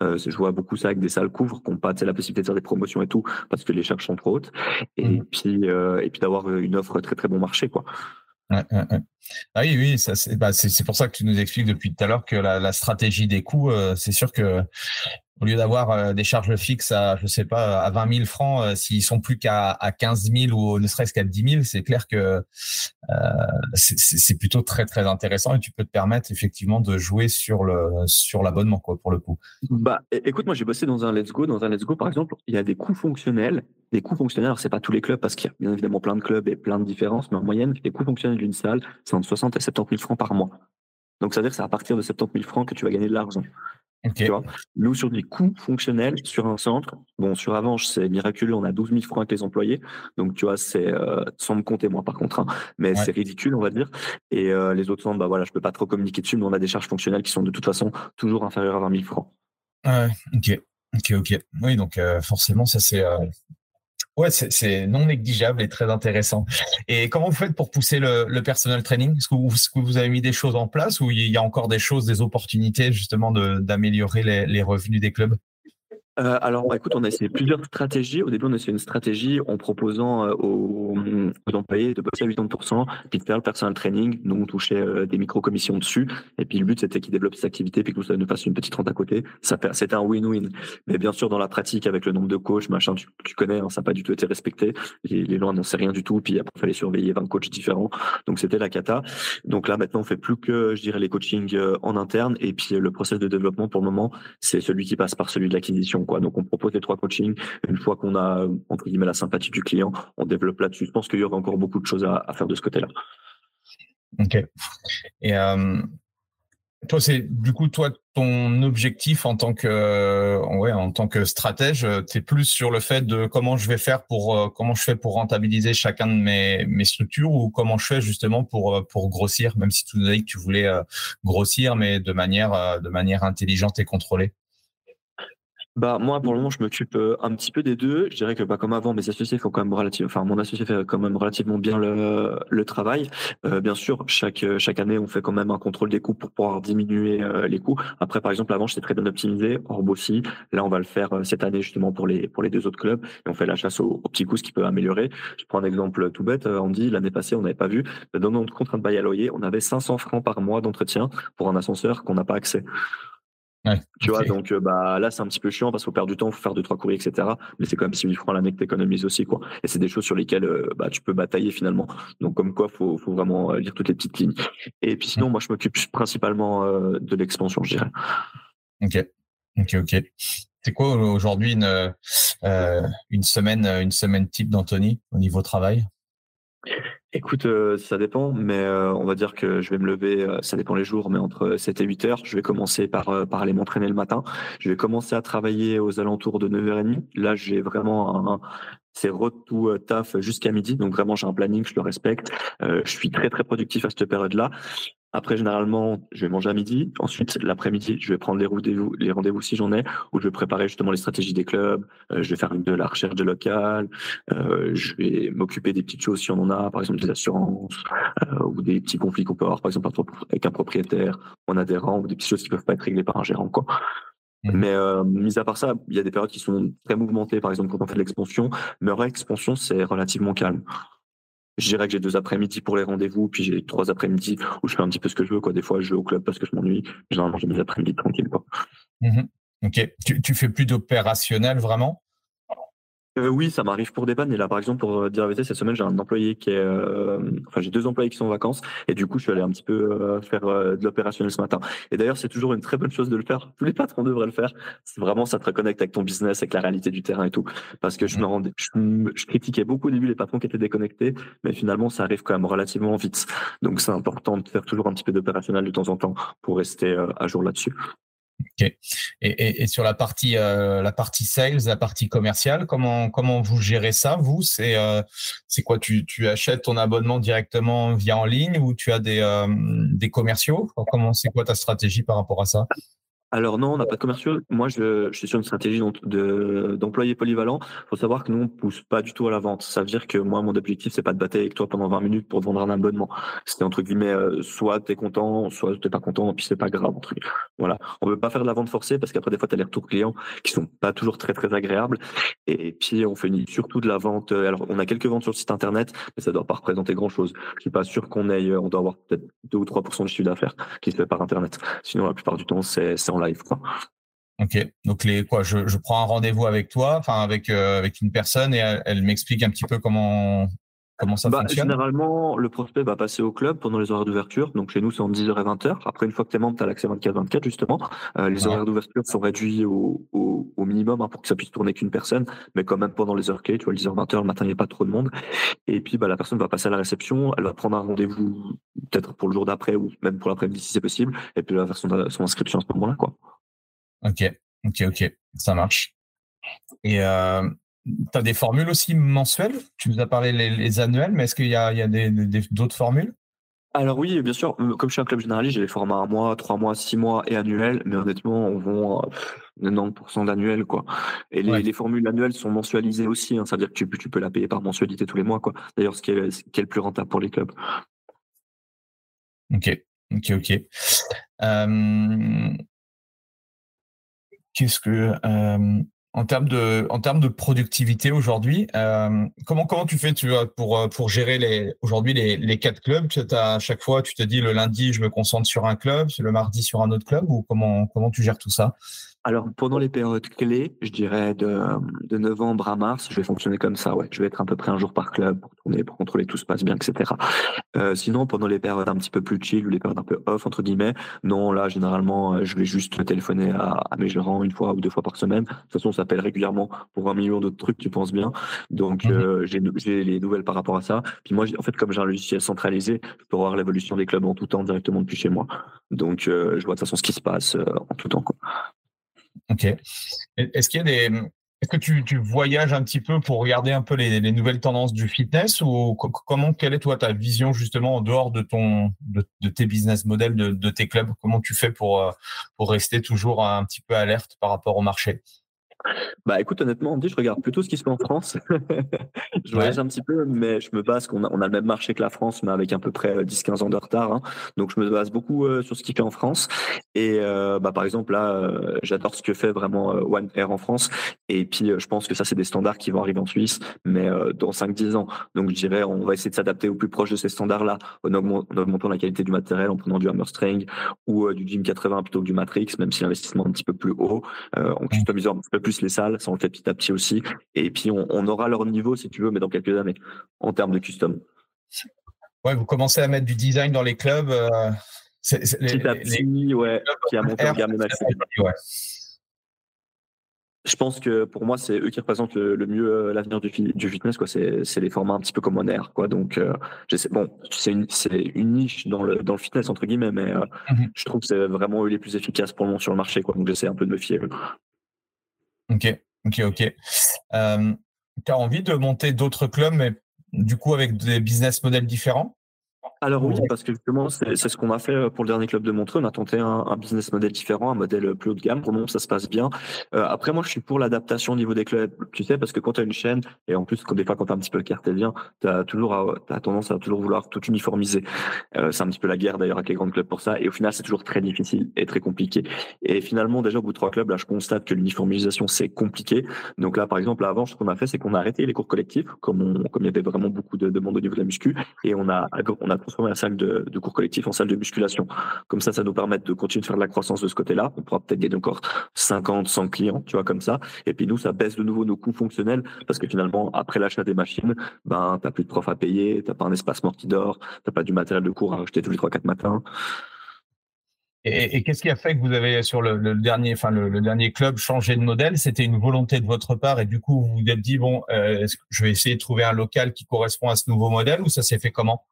Euh, je vois beaucoup ça avec des salles couvres qui n'ont pas la possibilité de faire des promotions et tout parce que les charges sont trop hautes. Et mmh. puis euh, et puis d'avoir une offre très très bon marché quoi. Ah oui, oui, c'est bah, pour ça que tu nous expliques depuis tout à l'heure que la, la, stratégie des coûts, euh, c'est sûr que au lieu d'avoir euh, des charges fixes à, je sais pas, à 20 000 francs, euh, s'ils sont plus qu'à à 15 000 ou ne serait-ce qu'à 10 000, c'est clair que euh, c'est plutôt très très intéressant et tu peux te permettre effectivement de jouer sur le sur l'abonnement quoi pour le coup. Bah, écoute, moi j'ai bossé dans un Let's Go, dans un Let's Go par exemple, il y a des coûts fonctionnels, des coûts fonctionnels. Alors c'est pas tous les clubs parce qu'il y a bien évidemment plein de clubs et plein de différences, mais en moyenne, les coûts fonctionnels d'une salle, c'est entre 60 et 70 000 francs par mois. Donc ça veut dire que c'est à partir de 70 000 francs que tu vas gagner de l'argent. Tu vois? Nous, sur des coûts fonctionnels, sur un centre, bon, sur Avanche, c'est miraculeux, on a 12 000 francs avec les employés. Donc, tu vois, c'est euh, sans me compter, moi, par contre, hein, mais c'est ridicule, on va dire. Et euh, les autres centres, bah voilà, je peux pas trop communiquer dessus, mais on a des charges fonctionnelles qui sont de toute façon toujours inférieures à 20 000 francs. Ouais, ok. Ok, ok. Oui, donc euh, forcément, ça c'est Ouais, c'est non négligeable et très intéressant. Et comment vous faites pour pousser le, le personal training? Est-ce que, vous avez mis des choses en place ou il y a encore des choses, des opportunités justement d'améliorer les revenus des clubs? Euh, alors, bah, écoute, on a essayé plusieurs stratégies. Au début, on a essayé une stratégie en proposant euh, aux, employés de bosser à 80%, puis de faire le personal training. Nous, on touchait euh, des micro-commissions dessus. Et puis, le but, c'était qu'ils développent cette activité, puis que ça nous fasse une petite rente à côté. C'était un win-win. Mais bien sûr, dans la pratique, avec le nombre de coachs, machin, tu, connais, hein, ça n'a pas du tout été respecté. Les, les lois sait rien du tout. Puis après, il fallait surveiller 20 coachs différents. Donc, c'était la cata. Donc là, maintenant, on fait plus que, je dirais, les coachings en interne. Et puis, le process de développement, pour le moment, c'est celui qui passe par celui de l'acquisition. Donc, on propose les trois coachings. Une fois qu'on a, entre guillemets, la sympathie du client, on développe là-dessus. Je pense qu'il y aura encore beaucoup de choses à, faire de ce côté-là. OK. Et euh, toi, c'est du coup, toi, ton objectif en tant que, ouais, en tant que stratège, tu es plus sur le fait de comment je vais faire pour, euh, comment je fais pour rentabiliser chacun de mes, structures ou comment je fais justement pour, euh, pour grossir, même si tu nous as dit que tu voulais grossir, mais de manière, de manière intelligente et contrôlée? Bah moi pour le moment je m'occupe euh, un petit peu des deux. Je dirais que pas bah, comme avant mes associés font quand même relativement, enfin mon associé fait quand même relativement bien le, le travail. Euh, bien sûr chaque chaque année on fait quand même un contrôle des coûts pour pouvoir diminuer euh, les coûts. Après par exemple avant j'étais très bien optimisé, Orb aussi. Là on va le faire cette année justement pour les pour les deux autres clubs et on fait la chasse aux, petits coûts ce qui peut améliorer. Je prends un exemple tout bête. Andy l'année passée on n'avait pas vu dans notre contrat de bail à loyer on avait 500 francs par mois d'entretien pour un ascenseur qu'on n'a pas accès tu vois, donc euh, bah là c'est un petit peu chiant parce qu'il faut perdre du temps, il faut faire deux trois courriers, etc. Mais c'est quand même 6 000 francs à l'année que tu économises aussi, quoi. Et c'est des choses sur lesquelles euh, bah, tu peux batailler finalement. Donc comme quoi, faut, faut vraiment euh, lire toutes les petites lignes. Et puis sinon, moi je m'occupe principalement de l'expansion, je dirais. Ok, ok, ok. C'est quoi aujourd'hui une une semaine une semaine type d'Anthony au niveau travail? Écoute, euh, ça dépend, mais euh, on va dire que je vais me lever, euh, ça dépend les jours, mais entre 7 et 8 heures, je vais commencer par, par aller m'entraîner le matin. Je vais commencer à travailler aux alentours de 9h30. Là, j'ai vraiment un, c'est tout taf jusqu'à midi, donc vraiment j'ai un planning, je le respecte. je suis très très productif à cette période-là. Après, généralement, je vais manger à midi. Ensuite, l'après-midi, je vais prendre les rendez-vous, les rendez-vous si j'en ai, où je vais préparer justement les stratégies des clubs. Euh, je vais faire de la recherche de local. Euh, je vais m'occuper des petites choses si on en a, par exemple des assurances euh, ou des petits conflits qu'on peut avoir, par exemple avec un propriétaire, un adhérent ou des petites choses qui peuvent pas être réglées par un gérant, quoi. Mmh. Mais euh, mis à part ça, il y a des périodes qui sont très mouvementées, par exemple quand on fait de l'expansion. Mais en expansion, c'est relativement calme je dirais que j'ai deux après-midi pour les rendez-vous, puis j'ai trois après-midi où je fais un petit peu ce que je veux. Quoi. Des fois, je vais au club parce que je m'ennuie. Généralement, j'ai mes après-midi tranquilles. Mmh ok. Tu, tu fais plus d'opérationnel vraiment? Euh, oui, ça m'arrive pour des pannes. Et là, par exemple, pour euh, dire la vérité, cette semaine, j'ai un employé qui est, euh, enfin, j'ai deux employés qui sont en vacances, et du coup, je suis allé un petit peu faire de l'opérationnel ce matin. Et d'ailleurs, c'est toujours une très bonne chose de le faire. Tous les patrons devraient le faire. C'est vraiment, ça te reconnecte avec ton business, avec la réalité du terrain et tout. Parce que je me rendais, je, critiquais beaucoup au début les patrons qui étaient déconnectés, mais finalement, ça arrive quand même relativement vite. Donc, c'est important de faire toujours un petit peu d'opérationnel de temps en temps pour rester à jour là-dessus. Et, sur la partie, euh, la partie sales, la partie commerciale, comment, comment vous gérez ça, vous? C'est euh, c'est quoi? Tu, tu achètes ton abonnement directement via en ligne ou tu as des, euh, des commerciaux? Comment C'est quoi ta stratégie par rapport à ça? Alors non, on n'a pas de commerciaux. Moi, je, je, suis sur une stratégie d'employés polyvalents. Il faut savoir que nous, on pousse pas du tout à la vente. Ça veut dire que moi, mon objectif, c'est pas de battre avec toi pendant 20 minutes pour vendre un abonnement. C'est entre guillemets, euh, soit tu es content, soit tu pas content, puis c'est pas grave. Entre voilà, on veut pas faire de la vente forcée parce qu'après des fois, tu as les retours clients qui sont pas toujours très très agréables. Et puis, on fait surtout de la vente. Euh, alors, on a quelques ventes sur le site internet, mais ça doit pas représenter grand chose. Je suis pas sûr qu'on ait, euh, on doit avoir peut-être 2 ou 3% de chiffre d'affaires qui se fait par internet. Sinon, la plupart du temps, c'est en Ok, donc les quoi, je, je prends un rendez-vous avec toi, enfin avec euh, avec une personne et elle, m'explique un petit peu comment comment ça bah, fonctionne? Généralement, le prospect va passer au club pendant les horaires d'ouverture. Donc chez nous, c'est entre 10h et 20h. Après, une fois que tu es membre, tu as l'accès 24-24 justement. Euh, les horaires d'ouverture sont réduits au, au, au minimum hein, pour que ça puisse tourner qu'une personne, mais quand même pendant les heures clés, tu vois, 10h 20h le matin, il n'y a pas trop de monde. Et puis bah, la personne va passer à la réception, elle va prendre un rendez-vous peut-être pour le jour d'après ou même pour l'après-midi si c'est possible, et puis elle va faire son, son inscription à ce moment-là, quoi. Ok, ok, ok, ça marche. Et euh, tu as des formules aussi mensuelles? Tu nous as parlé les, annuelles, mais est-ce qu'il y a, il y a d'autres formules? Alors oui, bien sûr. Euh, comme je suis un club généraliste, j'ai les formats un mois, trois mois, six mois et annuels. Mais honnêtement, on vend 90% d'annuels, quoi. Et les, formules annuelles sont mensualisées aussi. Hein. Ça veut dire que tu, tu, peux la payer par mensualité tous les mois, quoi. D'ailleurs, ce, qui est, ce qui est le plus rentable pour les clubs. Ok, ok, ok. Euh, Qu'est-ce que euh, en termes de en termes de productivité aujourd'hui, euh, comment comment tu fais tu pour euh, pour gérer les aujourd'hui les, les quatre clubs? As, À chaque fois, tu te dis le lundi, je me concentre sur un club, le mardi sur un autre club ou comment comment tu gères tout ça? Alors, pendant les périodes clés, je dirais de, de novembre à mars, je vais fonctionner comme ça. Ouais, je vais être à peu près un jour par club pour tourner, pour contrôler tout se passe bien, etc. Euh, sinon, pendant les périodes un petit peu plus chill ou les périodes un peu off entre guillemets, non, là, généralement, euh, je vais juste téléphoner à, à mes gérants une fois ou deux fois par semaine. De toute façon, on s'appelle régulièrement pour un million d'autres trucs, tu penses bien. Donc, mhm. euh, j'ai les nouvelles par rapport à ça. Puis moi, en fait, comme j'ai un logiciel centralisé, je peux voir l'évolution des clubs en tout temps directement depuis chez moi. Donc, euh, je vois de toute façon ce qui se passe en tout temps. Quoi. Ok. Est-ce qu'il y a des. Est-ce que tu, voyages un petit peu pour regarder un peu les, les nouvelles tendances du fitness ou comment quelle est toi ta vision justement en dehors de ton de, tes business models de, tes clubs? Comment tu fais euh, pour rester toujours un petit peu alerte par rapport au marché? Bah écoute, honnêtement, on dit, je regarde plutôt ce qui se fait en France. je voyage un petit peu, mais je me base qu'on a, on a le même marché que la France, mais avec à peu près 10-15 euh, ans de retard. Hein. Donc je me base beaucoup euh, sur ce qui fait en France. Et euh, bah, par exemple, là, j'adore ce que fait vraiment One Air en France. Et puis je pense que ça, c'est des standards qui vont arriver en Suisse, mais dans 5-10 ans. Donc je dirais, on va essayer de s'adapter au plus proche de ces standards-là, en, augmentant la qualité du matériel, en prenant du hammerstring ou du Gym 80 plutôt que du Matrix, même si l'investissement est un petit peu plus haut, en customisant un petit peu plus les salles, ça on le fait petit à petit aussi. Et puis on, aura leur niveau si tu veux, mais dans quelques années, en termes de custom. Ouais, vous commencez à mettre du design dans les clubs. Euh, petit à petit, ouais, qui a monté en gamme ouais. Je pense que pour moi, c'est eux qui représentent le, mieux euh, l'avenir du, du, fitness. Quoi. C'est, les formats un petit peu comme on air. Quoi. Donc, euh, bon, c'est une, c'est une niche dans le, dans le fitness, entre guillemets, mais euh, mhm. je trouve que c'est vraiment eux les plus efficaces pour le moment sur le marché. Quoi. Donc, j'essaie un peu de me fier. Ok, ok, ok. Euh, tu as envie de monter d'autres clubs, mais du coup avec des business models différents? Alors oui, parce que justement, c'est ce qu'on a fait euh, pour le dernier club de Montreux. On a tenté un, business model différent, un modèle euh, plus haut de gamme. Pour le moment, ça se passe bien. Euh, après, moi, je suis pour l'adaptation au niveau des clubs. Tu sais, parce que quand tu as une chaîne, et en plus, des fois, quand tu un petit peu le cartésien, tu as toujours as tendance à toujours vouloir tout uniformiser. c'est un petit peu la guerre d'ailleurs avec les grands clubs pour ça. Et au final, c'est toujours très difficile et très compliqué. Et finalement, déjà, au bout de trois clubs, là, je constate que l'uniformisation, c'est compliqué. Donc là, par exemple, avant, ce qu'on a fait, c'est qu'on a arrêté les cours collectifs, comme, comme il y avait vraiment beaucoup de demandes au niveau de la muscu, et on a, on a transformé la salle de, cours collectifs en salle de musculation. Comme ça, ça nous permet de continuer de faire de la croissance de ce côté-là. On pourra peut-être gagner encore 50, 100 clients, tu vois, comme ça. Et puis nous, ça baisse de nouveau nos coûts fonctionnels parce que finalement, après l'achat des machines, ben, t'as plus de profs à payer, t'as pas un espace mort qui dort, t'as pas du matériel de cours à acheter tous les 3-4 matins. Et, qu'est-ce qui a fait que vous avez sur le, dernier, enfin le, dernier club changé de modèle? C'était une volonté de votre part et du coup vous vous êtes dit bon, euh, je vais essayer de trouver un local qui correspond à ce nouveau modèle ou ça s'est fait comment?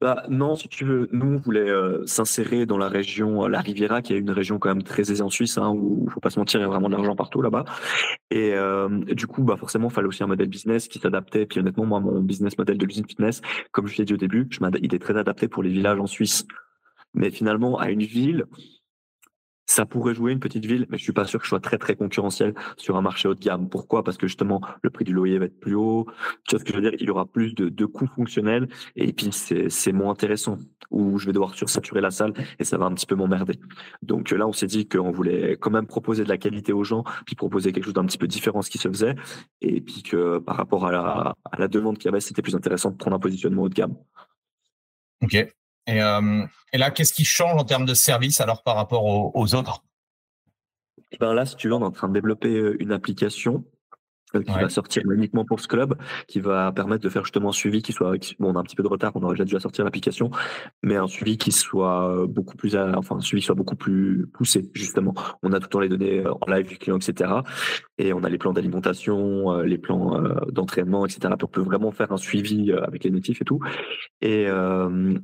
Bah, non, si tu veux, nous, on voulait euh, s'insérer dans la région, euh, la Riviera, qui est une région quand même très aisée en Suisse, hein, où, faut pas se mentir, il y a vraiment de l'argent partout là-bas. Et, euh, du coup, bah, forcément, il fallait aussi un modèle business qui s'adaptait. Puis honnêtement, moi, mon business model de l'usine fitness, comme je l'ai dit au début, il est très adapté pour les villages en Suisse. Mais finalement, à une ville, ça pourrait jouer une petite ville, mais je suis pas sûr que je sois très très concurrentiel sur un marché haut de gamme. Pourquoi? Parce que justement, le prix du loyer va être plus haut. Tu vois ce que je veux dire? Il y aura plus de, coûts fonctionnels et puis c'est moins intéressant. Où je vais devoir sursaturer la salle et ça va un petit peu m'emmerder. Donc là, on s'est dit qu'on voulait quand même proposer de la qualité aux gens, puis proposer quelque chose d'un petit peu différent ce qui se faisait, et puis que par rapport à la demande qu'il y avait, c'était plus intéressant de prendre un positionnement haut de gamme. Ok. Et, euh, et là, qu'est-ce qui change en termes de service alors par rapport aux, autres? Ben Là, si tu veux, on est en train de développer euh, une application euh, qui va sortir uniquement pour ce club, qui va permettre de faire justement un suivi qui soit, bon, on a un petit peu de retard, on aurait déjà dû sortir l'application, mais un suivi qui soit beaucoup plus, enfin, un suivi soit beaucoup plus poussé, justement. On a tout le temps les données en live du client, etc. Et on a les plans d'alimentation, les plans d'entraînement, etc. on peut vraiment faire un suivi avec les natifs et tout. Et,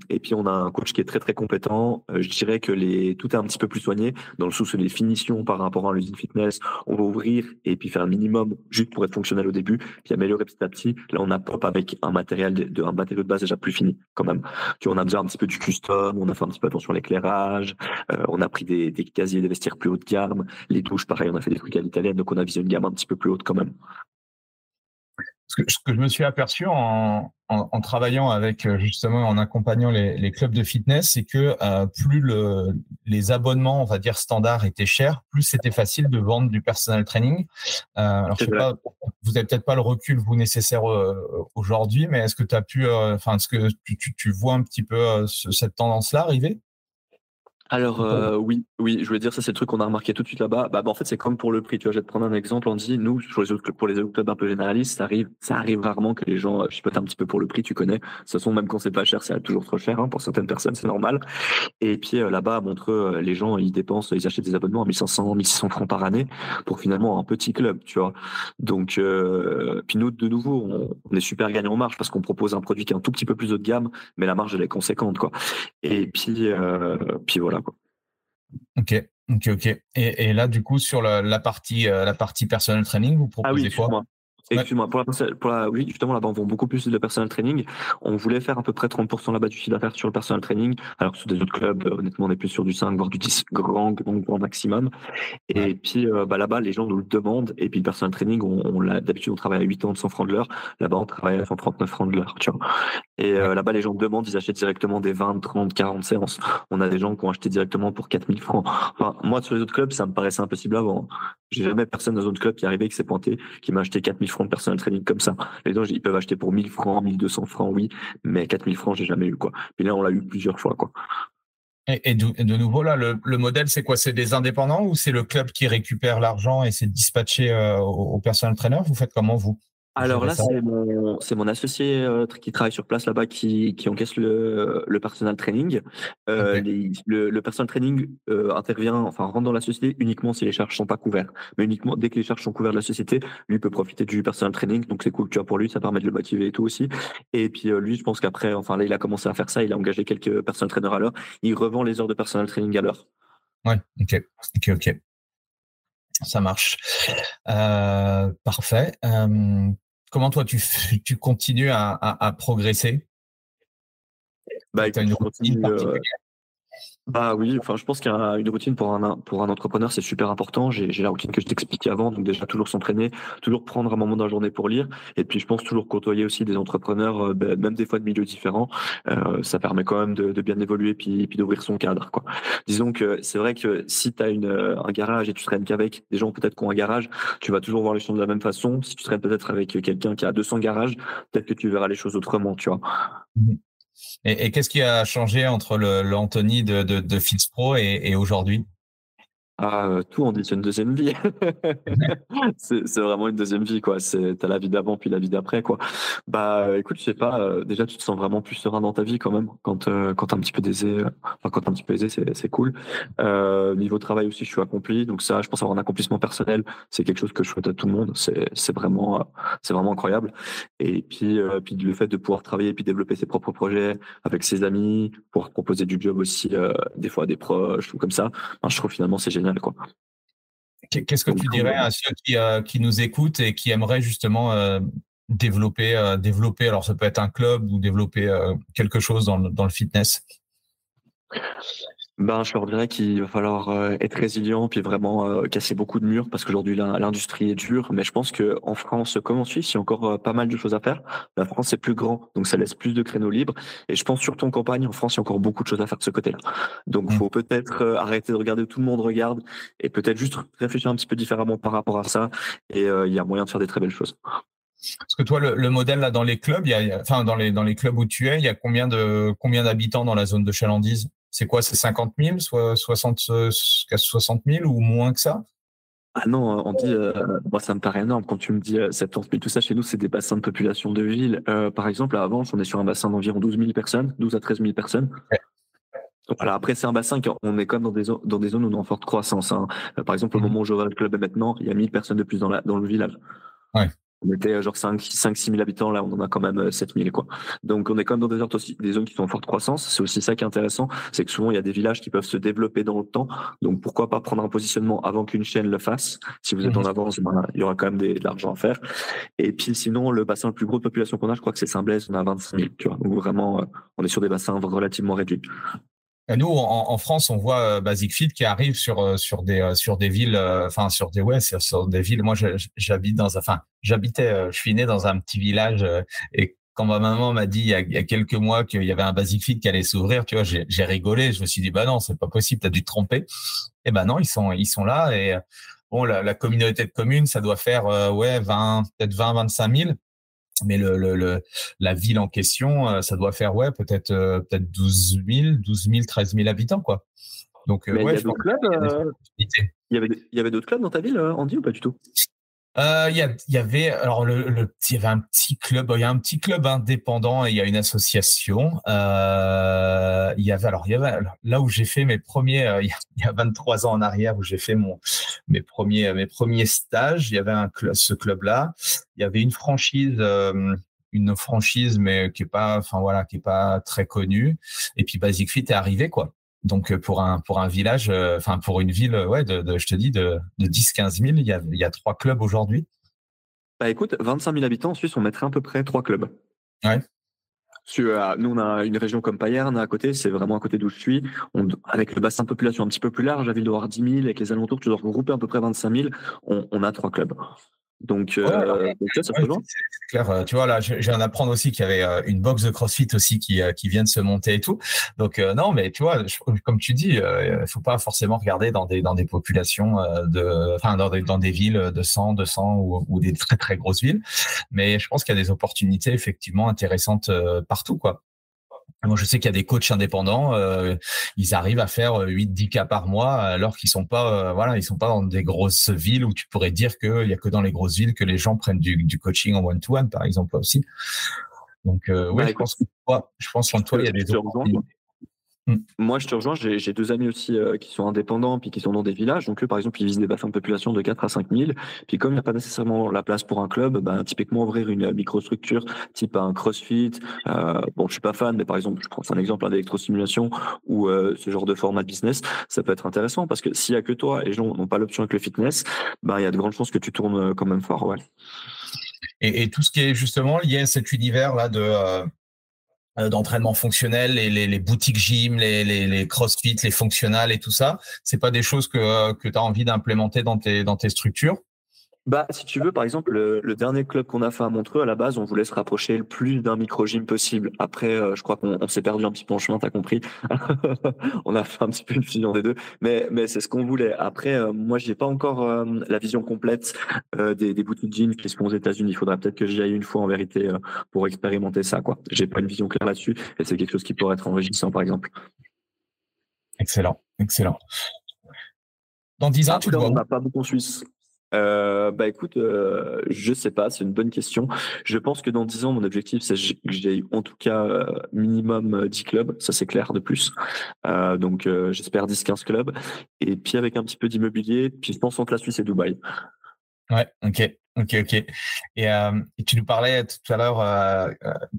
et puis, on a un coach qui est très, très compétent. Je dirais que les, tout est un petit peu plus soigné dans le sous les finitions par rapport à l'usine fitness. On va ouvrir et puis faire un minimum juste pour être fonctionnel au début, puis améliorer petit à petit. Là, on a pop avec un matériel de, un matériau de base déjà plus fini, quand même. Tu on a déjà un petit peu du custom, on a fait un petit peu attention à l'éclairage, euh, on a pris des, des casiers de vestiaires plus haut de gamme, les douches, pareil, on a fait des trucs à l'italienne, donc on a visé une gamme un petit peu plus haute quand même ce que, je me suis aperçu en, travaillant avec euh, justement en accompagnant les, clubs de fitness, c'est que euh, plus le, les abonnements, on va dire standards, étaient chers, plus c'était facile de vendre du personal training. Euh, alors je sais pas, vous n'avez peut-être pas le recul vous nécessaire aujourd'hui, mais est-ce que tu as pu, enfin, est-ce que tu, tu, vois un petit peu cette tendance-là arriver? Alors euh, oui, oui, je voulais dire ça, c'est le truc qu'on a remarqué tout de suite là-bas. Bah, bah, en fait, c'est comme pour le prix. Tu vois, je vais te prendre un exemple. On dit, nous, pour les autres, pour les autres clubs un peu généralistes, ça arrive, ça arrive rarement que les gens chipotent un petit peu pour le prix. Tu connais. De toute façon, même quand c'est pas cher, c'est toujours trop cher hein, pour certaines personnes, c'est normal. Et puis euh, là-bas, à Montreux, euh, les gens, ils dépensent, ils achètent des abonnements à 1500, 1600 francs par année pour finalement un petit club, tu vois. Donc, puis nous, de nouveau, on, est super gagnant en marge parce qu'on propose un produit qui est un tout petit peu plus haut de gamme, mais la marge elle est conséquente, quoi. Et puis, puis voilà. Ok, ok, ok. Et, et, là, du coup, sur la, la partie, euh, la partie personal training, vous ah proposez quoi? Excuse-moi, pour la, pour la, oui, justement, là-bas, on vend beaucoup plus de personal training. On voulait faire à peu près 30% là-bas du chiffre d'affaires sur le personal training, alors que sur des autres clubs, euh, honnêtement, on est plus sur du 5, voire du 10 grand, grand, grand maximum. Et puis, euh, bah, là-bas, les gens nous le demandent. Et puis, le personal training, on, on d'habitude, on travaille à 8 ans de 100 francs de l'heure. Là-bas, on travaille à 139 francs de l'heure, tu vois. Et euh, là-bas, les gens demandent, ils achètent directement des 20, 30, 40 séances. On a des gens qui ont acheté directement pour 4000 francs. Enfin, moi, sur les autres clubs, ça me paraissait impossible avant. J'ai jamais personne dans un autre club qui est arrivé, qui s'est pointé, qui m'a acheté 4000 francs de personal training comme ça. Les gens, ils peuvent acheter pour 1000 francs, 1200 francs, oui, mais 4000 francs, j'ai jamais eu, quoi. Puis là, on l'a eu plusieurs fois, quoi. Et, de, nouveau, là, le, modèle, c'est quoi? C'est des indépendants ou c'est le club qui récupère l'argent et c'est dispatché euh, au, au personal trainer? Vous faites comment, vous? Alors là, c'est mon, associé euh, qui travaille sur place là-bas qui, qui encaisse le, le personal training. Euh, le, le personal training euh, intervient, enfin rentre dans la société uniquement si les charges sont pas couvertes. Mais uniquement dès que les charges sont couvertes de la société, lui peut profiter du personal training. Donc c'est cool, tu vois, pour lui, ça permet de le motiver et tout aussi. Et puis lui, je pense qu'après, enfin là, il a commencé à faire ça. Il a engagé quelques personal trainers à l'heure. Il revend les heures de personal training à l'heure. Ouais, ok, ok, ok. Ça marche. Euh, parfait. Euh, comment toi, tu, tu continues à, à, à progresser? Bah, tu as une routine particulière? Bah oui, enfin je pense qu'une routine pour un pour un entrepreneur c'est super important. J'ai la routine que je t'expliquais avant, donc déjà toujours s'entraîner, toujours prendre un moment dans la journée pour lire, et puis je pense toujours côtoyer aussi des entrepreneurs, euh, ben, même des fois de milieux différents. Euh, ça permet quand même de, bien évoluer puis puis d'ouvrir son cadre quoi. Disons que c'est vrai que si tu as une euh, un garage et tu traînes qu'avec des gens peut-être qui ont un garage, tu vas toujours voir les choses de la même façon. Si tu traînes peut-être avec quelqu'un qui a 200 garages, peut-être que tu verras les choses autrement, tu vois. Et, qu'est-ce qui a changé entre l'Anthony de, de, de et aujourd'hui? Ah, euh, tout en dit, c'est une deuxième vie. c'est vraiment une deuxième vie, quoi. C'est t'as la vie d'avant puis la vie d'après, quoi. Bah, écoute, je sais pas. Euh, déjà, tu te sens vraiment plus serein dans ta vie quand même quand euh, quand un petit peu aisé. Quand un petit peu aisé, c'est cool. Euh, niveau travail aussi, je suis accompli. Donc ça, je pense avoir un accomplissement personnel, c'est quelque chose que je souhaite à tout le monde. C'est vraiment c'est vraiment incroyable. Et puis puis le fait de pouvoir travailler et puis développer ses propres projets avec ses amis, pouvoir proposer du job aussi des fois à des proches ou comme ça. je trouve finalement c'est génial Qu'est-ce que tu dirais à ceux qui, euh, qui, nous écoutent et qui aimeraient justement euh, développer, euh, développer, alors ça peut être un club ou développer quelque chose dans, dans le fitness? Ben, je leur dirais qu'il va falloir euh, être résilient puis vraiment euh, casser beaucoup de murs parce qu'aujourd'hui l'industrie est dure. Mais je pense que en France comme en Suisse, il y a encore euh, pas mal de choses à faire. La France est plus grand, donc ça laisse plus de créneaux libres. Et je pense surtout en campagne, en France, il y a encore beaucoup de choses à faire de ce côté-là. Donc il mmh. faut peut-être arrêter de regarder tout le monde regarde et peut-être juste réfléchir un petit peu différemment par rapport à ça. Et il y a moyen de faire des très belles choses. Parce que toi, le, modèle là dans les clubs, il y a, enfin dans les dans les clubs où tu es, il y a combien de combien d'habitants dans la zone de chalandise? C'est quoi C'est 50 000, soit 60, 60 000 ou moins que ça? Ah non, on dit, euh, moi ça me paraît énorme quand tu me dis 70 000, tout ça chez nous c'est des bassins de population de ville. Euh, par exemple, à Avance, on est sur un bassin d'environ 12 000 personnes, 12 à 13 000 personnes. Alors après, c'est un bassin on est comme dans des, dans des zones où on est en forte croissance. Hein. Euh, par exemple, au mmh moment où je vais le club maintenant, il y a 1000 personnes de plus dans, la, dans le village. Ouais on était euh, genre 5, 5 6 000 habitants, là on en a quand même 7 euh, 000 quoi. Donc on est quand même dans des, des zones qui sont en forte croissance. C'est aussi ça qui est intéressant, c'est que souvent il y a des villages qui peuvent se développer dans le temps. Donc pourquoi pas prendre un positionnement avant qu'une chaîne le fasse? Si vous êtes en mhm. avance, ben, il y aura quand même des, de l'argent à faire. Et puis sinon le bassin le plus gros de population qu'on a, je crois que c'est Saint-Blaise, on a 25 000. Tu vois. Donc vraiment, euh, on est sur des bassins relativement réduits. Nous, en, France, on voit Basic Fit qui arrive sur sur des sur des villes, enfin sur des ouais, sur, des villes. Moi, j'habite dans, enfin, j'habitais, je suis né dans un petit village et quand ma maman m'a dit il y, a, quelques mois qu'il y avait un Basic Fit qui allait s'ouvrir, tu vois, j'ai rigolé. Je me suis dit bah non, c'est pas possible, t'as dû te tromper. Et eh ben non, ils sont ils sont là et bon, la, la communauté de communes, ça doit faire ouais 20 peut-être 20 25 000 mais le, le, la ville en question, euh, ça doit faire ouais peut-être euh, peut-être 12 000, 12 000, 13 000 habitants quoi. Donc euh, ouais, il y avait il y avait d'autres clubs dans ta ville, Andy, ou pas du tout? Euh, il y, y, avait alors le, le, y avait un petit club, il y a un petit club indépendant et il y a une association. Euh, il y avait alors il y avait là où j'ai fait mes premiers, euh, il, y a, 23 ans en arrière où j'ai fait mon mes premiers mes premiers stages. Il y avait un ce club là. Il y avait une franchise. Euh, une franchise mais qui est pas enfin voilà qui est pas très connue et puis Basic Fit est arrivé quoi donc euh, pour un pour un village, euh, enfin pour une ville, ouais, de, je te dis de, de 10-15 000, il y a, il y a trois clubs aujourd'hui. Bah écoute, 25 000 habitants en Suisse, on mettrait à peu près trois clubs. Ouais. Euh, nous, on a une région comme Payerne à côté, c'est vraiment à côté d'où je suis. On, avec le bassin de population un petit peu plus large, la ville doit avoir 10 000, avec les alentours, tu dois regrouper à peu près 25 000. On, on a trois clubs. Donc, euh, clair. Euh, tu vois, là, je, viens d'apprendre aussi qu'il y avait euh, une box de CrossFit aussi qui, qui vient de se monter et tout. Donc, non, mais tu vois, comme tu dis, il faut pas forcément regarder dans des, dans des populations de, enfin, dans des, dans des villes de 100, 200 ou, ou des très, très grosses villes. Mais je pense qu'il y a des opportunités effectivement intéressantes partout, quoi. Moi, je sais qu'il y a des coachs indépendants, euh, ils arrivent à faire 8-10 cas par mois, alors qu'ils sont pas, voilà, ils sont pas dans des grosses villes où tu pourrais dire qu'il y a que dans les grosses villes que les gens prennent du, du coaching en one-to-one, par exemple aussi. Donc, euh, oui, bah, je pense que toi, je pense en toi, il y a des Mm. Moi, je te rejoins. J'ai deux amis aussi euh, qui sont indépendants puis qui sont dans des villages. Donc, eux, par exemple, ils visent des bassins de population de 4 à 5 000. Puis, comme il n'y a pas nécessairement la place pour un club, ben, typiquement, ouvrir une microstructure type un CrossFit. Euh, bon, je suis pas fan, mais par exemple, je prends un exemple d'électrostimulation ou euh, ce genre de format de business, ça peut être intéressant parce que s'il y a que toi et les gens n'ont pas l'option avec le fitness, ben, il y a de grandes chances que tu tournes euh, quand même fort. Ouais. Et, et, tout ce qui est justement lié à cet univers-là de euh, euh, d'entraînement fonctionnel, les, les, les, boutiques gym, les, les, les crossfit, les fonctionnels et tout ça, c'est pas des choses que, euh, que tu as envie d'implémenter dans tes, dans tes structures bah, si tu veux, par exemple, le, dernier club qu'on a fait à Montreux, à la base, on voulait se rapprocher le plus d'un micro-gym possible. Après, euh, je crois qu'on s'est perdu un petit peu en chemin, t'as compris. on a fait un petit peu une fusion des deux, mais, mais c'est ce qu'on voulait. Après, euh, moi, j'ai pas encore euh, la vision complète des, des boutiques gym qui se font aux États-Unis. Il faudra peut-être que j'y aille une fois en vérité pour expérimenter ça, quoi. J'ai pas une vision claire là-dessus, et c'est quelque chose qui pourrait être enrichissant, par exemple. Excellent, excellent. Dans 10 ans, tu dois. On n'a pas beaucoup en Suisse euh, bah écoute, euh, je sais pas, c'est une bonne question. Je pense que dans 10 ans, mon objectif, c'est que j'ai en tout cas euh, minimum 10 clubs, ça c'est clair de plus. Euh, donc euh, j'espère 10-15 clubs. Et puis avec un petit peu d'immobilier, puis je pense entre la Suisse et Dubaï. Ouais, ok. Ok, ok. Et, et, tu nous parlais tout à l'heure,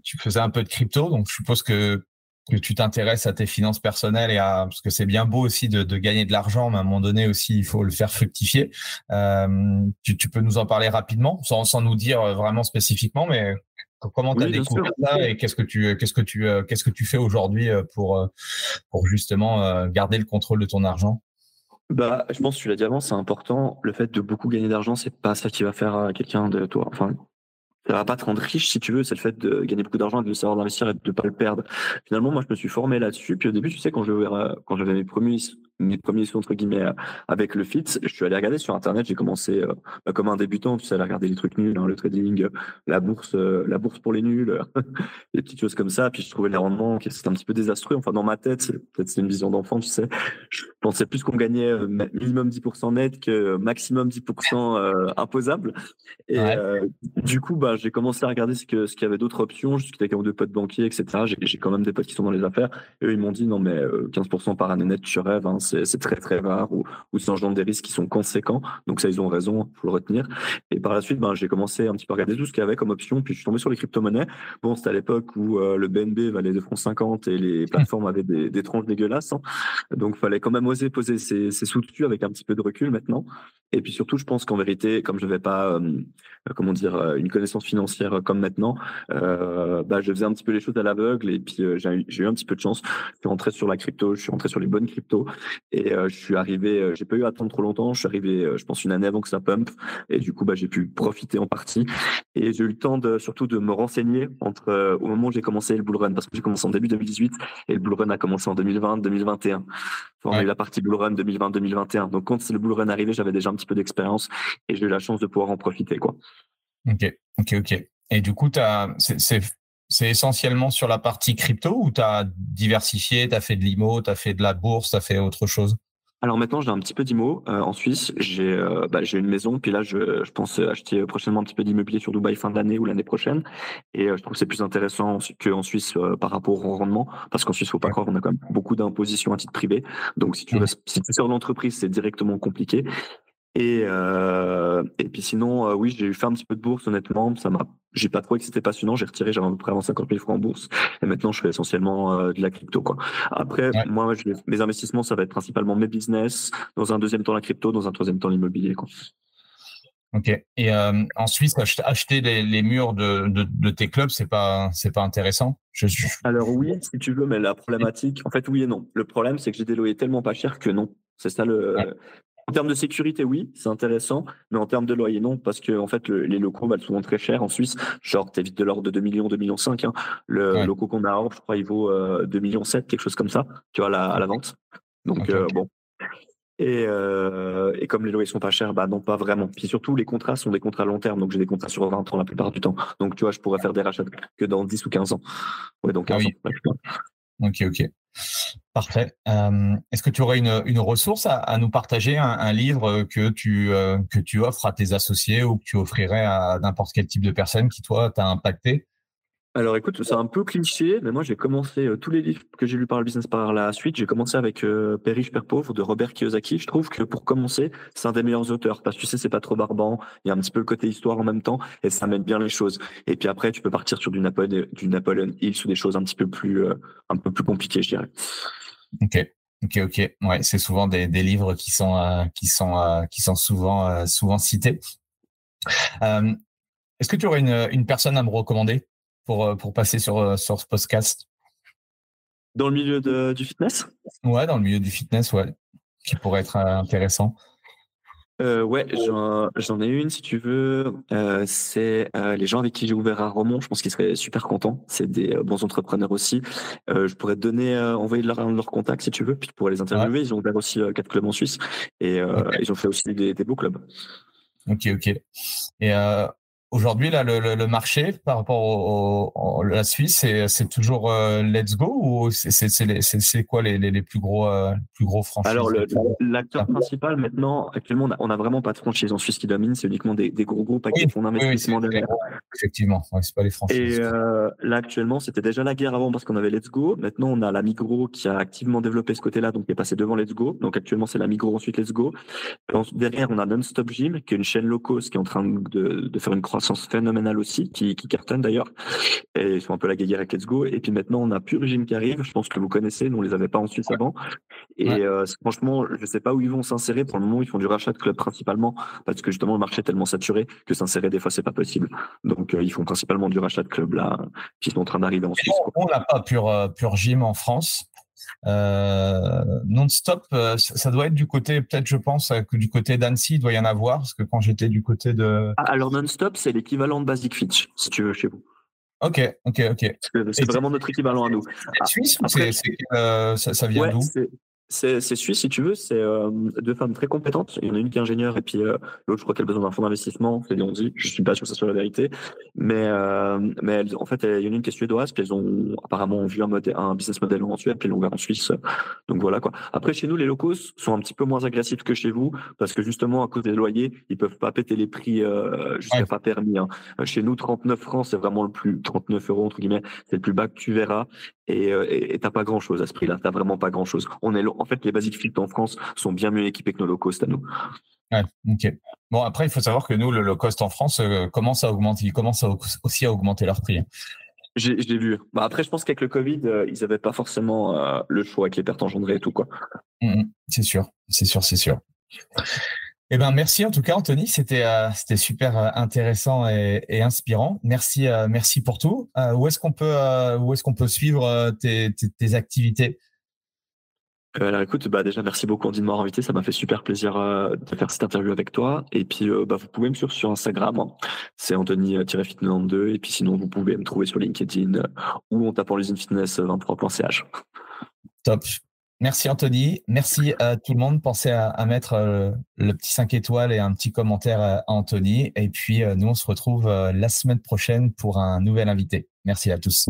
tu faisais un peu de crypto, donc je suppose que que tu t'intéresses à tes finances personnelles et à parce que c'est bien beau aussi de, de gagner de l'argent, mais à un moment donné aussi il faut le faire fructifier. Euh, tu, tu, peux nous en parler rapidement, sans, sans nous dire vraiment spécifiquement, mais comment tu as découvert ça et qu'est-ce que tu qu'est-ce que tu euh, qu'est-ce que tu fais aujourd'hui euh, pour euh, pour justement garder le contrôle de ton argent? Bah, je pense que tu l'as dit avant, c'est important. Le fait de beaucoup gagner d'argent, c'est pas ça qui va faire quelqu'un de toi. Enfin, ça va pas te rendre riche si tu veux, c'est le fait de gagner beaucoup d'argent et de savoir d'investir et de pas le perdre. Finalement, moi, je me suis formé là-dessus. Puis au début, tu sais, quand je quand j'avais mes premiers mes premiers sous entre guillemets avec le fit, je suis allé regarder sur internet. J'ai commencé euh, bah, comme un débutant, tu sais, à regarder les trucs nuls, hein, le trading, la bourse, euh, la bourse pour les nuls, des petites choses comme ça. Puis je trouvais les rendements qui c'était un petit peu désastreux. Enfin, dans ma tête, peut-être c'est une vision d'enfant, tu sais. Je pensais plus qu'on gagnait euh, minimum 10% net que maximum 10% imposable. Et du coup, bah, j'ai commencé à regarder ce que ce qu'il y avait d'autres options. Je suis avec un deux potes banquiers, etc. J'ai quand même des potes qui sont dans les affaires. Et eux, ils m'ont dit non mais 15% par année net, tu rêves. Hein, c'est très très rare ou, ou ça engendre des risques qui sont conséquents. Donc ça, ils ont raison, faut le retenir. Et par la suite, ben, j'ai commencé un petit peu à regarder tout ce qu'il y avait comme option, puis je suis tombé sur les crypto-monnaies. Bon, c'était à l'époque où euh, le BNB valait 2 francs 50 et les plateformes avaient des, des tranches dégueulasses. Hein. Donc, fallait quand même oser poser ses, ses sous dessus avec un petit peu de recul maintenant. Et puis surtout, je pense qu'en vérité, comme je n'avais pas, euh, comment dire, euh, une connaissance financière comme maintenant, euh, bah, je faisais un petit peu les choses à l'aveugle. Et puis j'ai eu un petit peu de chance. Je suis rentré sur la crypto, je suis rentré sur les bonnes cryptos. Et je suis arrivé, j'ai pas eu à attendre trop longtemps. Je suis arrivé, je pense, une année avant que ça pump. Et du coup, bah, j'ai pu profiter en partie. Et j'ai eu le temps de, surtout de me renseigner entre au moment où j'ai commencé le bull run, parce que j'ai commencé en début 2018 et le bull run a commencé en 2020, 2021. On a eu la partie bull run 2020-2021. Donc quand le bull run arrivé, j'avais déjà un petit peu d'expérience et j'ai eu la chance de pouvoir en profiter. Quoi. Ok, ok, ok. Et du coup, c'est essentiellement sur la partie crypto ou tu as diversifié, tu as fait de l'IMO, tu as fait de la bourse, tu as fait autre chose? Alors maintenant, j'ai un petit peu d'IMO euh, en Suisse. J'ai euh, bah, j'ai une maison, puis là, je, je pense acheter prochainement un petit peu d'immobilier sur Dubaï fin d'année ou l'année prochaine. Et euh, je trouve que c'est plus intéressant qu'en Suisse par rapport au rendement, parce qu'en Suisse, faut pas croire, on a quand même beaucoup d'impositions à titre privé. Donc si tu veux, si tu sors d'entreprise, c'est directement compliqué. Et, euh, et puis sinon, euh, oui, j'ai fait un petit peu de bourse, honnêtement. Ça m'a, j'ai pas trouvé que c'était passionnant. J'ai retiré, j'avais à peu près 50 000 francs en bourse. Et maintenant, je fais essentiellement euh, de la crypto, quoi. Après, moi, je, mes investissements, ça va être principalement mes business. Dans un deuxième temps, la crypto. Dans un troisième temps, l'immobilier, quoi. Ok. Et en Suisse, acheter les, les murs de, de, de, tes clubs, c'est pas, c'est pas intéressant? Je, Alors oui, si tu veux, mais la problématique, en fait, oui et non. Le problème, c'est que j'ai des loyers tellement pas chers que non. C'est ça le. En termes de sécurité, oui, c'est intéressant, mais en termes de loyer, non, parce que en fait, les locaux valent souvent très cher en Suisse. Genre, vite de l'ordre de 2 millions, 2 millions 5. Hein. Le local qu'on a à Orbe, je crois, il vaut euh, 2 millions 7, quelque chose comme ça, tu vois, à la, à la vente. Donc, euh, bon. Et, euh, et, comme les loyers sont pas chers, bah non, pas vraiment. Puis surtout, les contrats sont des contrats long terme, donc j'ai des contrats sur 20 ans la plupart du temps. Donc, tu vois, je pourrais faire des rachats que dans 10 ou 15 ans. Ouais, donc 15 ah ans. Ok, ok. Parfait. Euh, est-ce que tu aurais une, ressource à, nous partager, un, livre que tu, euh, que tu offres à tes associés ou que tu offrirais à n'importe quel type de personne qui, toi, t'a impacté? Alors écoute, c'est un peu cliché, mais moi j'ai commencé euh, tous les livres que j'ai lus par le business par la suite. J'ai commencé avec euh, Père riche, Père pauvre de Robert Kiyosaki. Je trouve que pour commencer, c'est un des meilleurs auteurs parce que tu sais, c'est pas trop barbant. Il y a un petit peu le côté histoire en même temps et ça mène bien les choses. Et puis après, tu peux partir sur du Napoléon, du Napoleon Hill ou des choses un petit peu plus, euh, un peu plus compliquées, je dirais. Ok. Ok, ok. Ouais, c'est souvent des, livres qui sont, qui sont, qui sont souvent, souvent cités. Est-ce que tu aurais une, une personne à me recommander? Pour, euh, pour passer sur, euh, sur ce podcast Dans le milieu de, du fitness? Ouais, dans le milieu du fitness, ouais, qui pourrait être euh, intéressant. Euh, ouais, j'en ai une si tu veux. Euh, c'est euh, les gens avec qui j'ai ouvert à Romont. Je pense qu'ils seraient super contents. C'est des bons entrepreneurs aussi. je pourrais te donner, envoyer leur, leur contact si tu veux, puis tu pourrais les interviewer. Ils ont ouvert aussi quatre clubs en Suisse et ils ont fait aussi des, des beaux clubs. Ok, ok. Et Aujourd'hui, là, le, marché par rapport à la Suisse, c'est toujours euh, Let's Go ou c'est quoi les, les, plus gros euh, plus gros franchises? Alors, l'acteur principal maintenant, actuellement, on n'a vraiment pas de franchise en Suisse qui domine, c'est uniquement des, gros groupes avec des fonds d'investissement derrière. Effectivement, c'est pas les franchises. Et euh, là, actuellement, c'était déjà la guerre avant parce qu'on avait Let's Go. Maintenant, on a la Migros qui a activement développé ce côté-là, donc qui est passé devant Let's Go. Donc actuellement, c'est la Migros, ensuite Let's Go. Derrière, on a Non-Stop Gym, qui est une chaîne low cost qui est en train de, de faire une croissance phénoménale aussi, qui, qui cartonne d'ailleurs. Et ils sont un peu la guerre avec Let's Go. Et puis maintenant, on a Pure Gym qui arrive. Je pense que vous connaissez. Nous, on les avait pas en Suisse avant. Et euh, franchement, je sais pas où ils vont s'insérer. Pour le moment, ils font du rachat de club principalement parce que justement, le marché est tellement saturé que s'insérer des fois, c'est pas possible. Donc, euh, ils font principalement du rachat de club là, qui sont en train d'arriver en Suisse. On n'a pas Pure, euh, Pure Gym en France. Euh, non-stop, euh, ça doit être du côté, peut-être je pense, euh, que du côté d'Annecy, il doit y en avoir, parce que quand j'étais du côté de... Ah, alors non-stop, c'est l'équivalent de Basic Fit, si tu veux, chez vous. Ok, ok, ok. C'est vraiment notre équivalent à nous. C'est suisse ou ça, ça, vient d'où? C'est suisse, si tu veux. C'est euh, deux femmes très compétentes. Il y en a une qui est ingénieure et puis euh, l'autre, je crois qu'elle a besoin d'un fonds d'investissement. C'est on dit. Je suis pas sûr que ça soit la vérité. Mais, euh, mais en fait, il y en a une qui est suédoise. Puis elles ont apparemment vu un, un business model en Suède. Puis elles l'ont ouvert en Suisse. Donc voilà quoi. Après, chez nous, les locaux sont un petit peu moins agressifs que chez vous parce que justement, à cause des loyers, ils peuvent pas péter les prix jusqu'à pas permis. Hein. Chez nous, 39 francs, c'est vraiment le plus 39 euros entre guillemets, c'est le plus bas que tu verras. Et t'as pas grand chose à ce prix-là. T'as vraiment pas grand chose. On est, en fait, les Basic Fit en France sont bien mieux équipés que nos low cost à nous. Ouais, ok. Bon, après, il faut savoir que nous, le low cost en France euh, commence à augmenter, ils commencent aussi à augmenter leur prix. J'ai vu. Bah après, je pense qu'avec le Covid, euh, ils n'avaient pas forcément le choix avec les pertes engendrées et tout quoi. Mmh, mmh. c'est sûr, c'est sûr, c'est sûr. Eh ben merci en tout cas Anthony, c'était euh, c'était super euh, intéressant et, et inspirant. Merci euh, merci pour tout. où est-ce qu'on peut où est-ce qu'on peut suivre tes, tes, tes activités? Alors écoute, bah déjà merci beaucoup Andy de m'avoir invité, ça m'a fait super plaisir de faire cette interview avec toi. Et puis bah, vous pouvez me suivre sur Instagram, hein. c'est Anthony-Fit92 et puis sinon vous pouvez me trouver sur LinkedIn ou en tapant l'usine fitness 23.ch. Top. Merci Anthony. Merci à tout le monde. Pensez à, mettre euh, le petit 5 étoiles et un petit commentaire à Anthony. Et puis, euh, nous, on se retrouve euh, la semaine prochaine pour un nouvel invité. Merci à tous.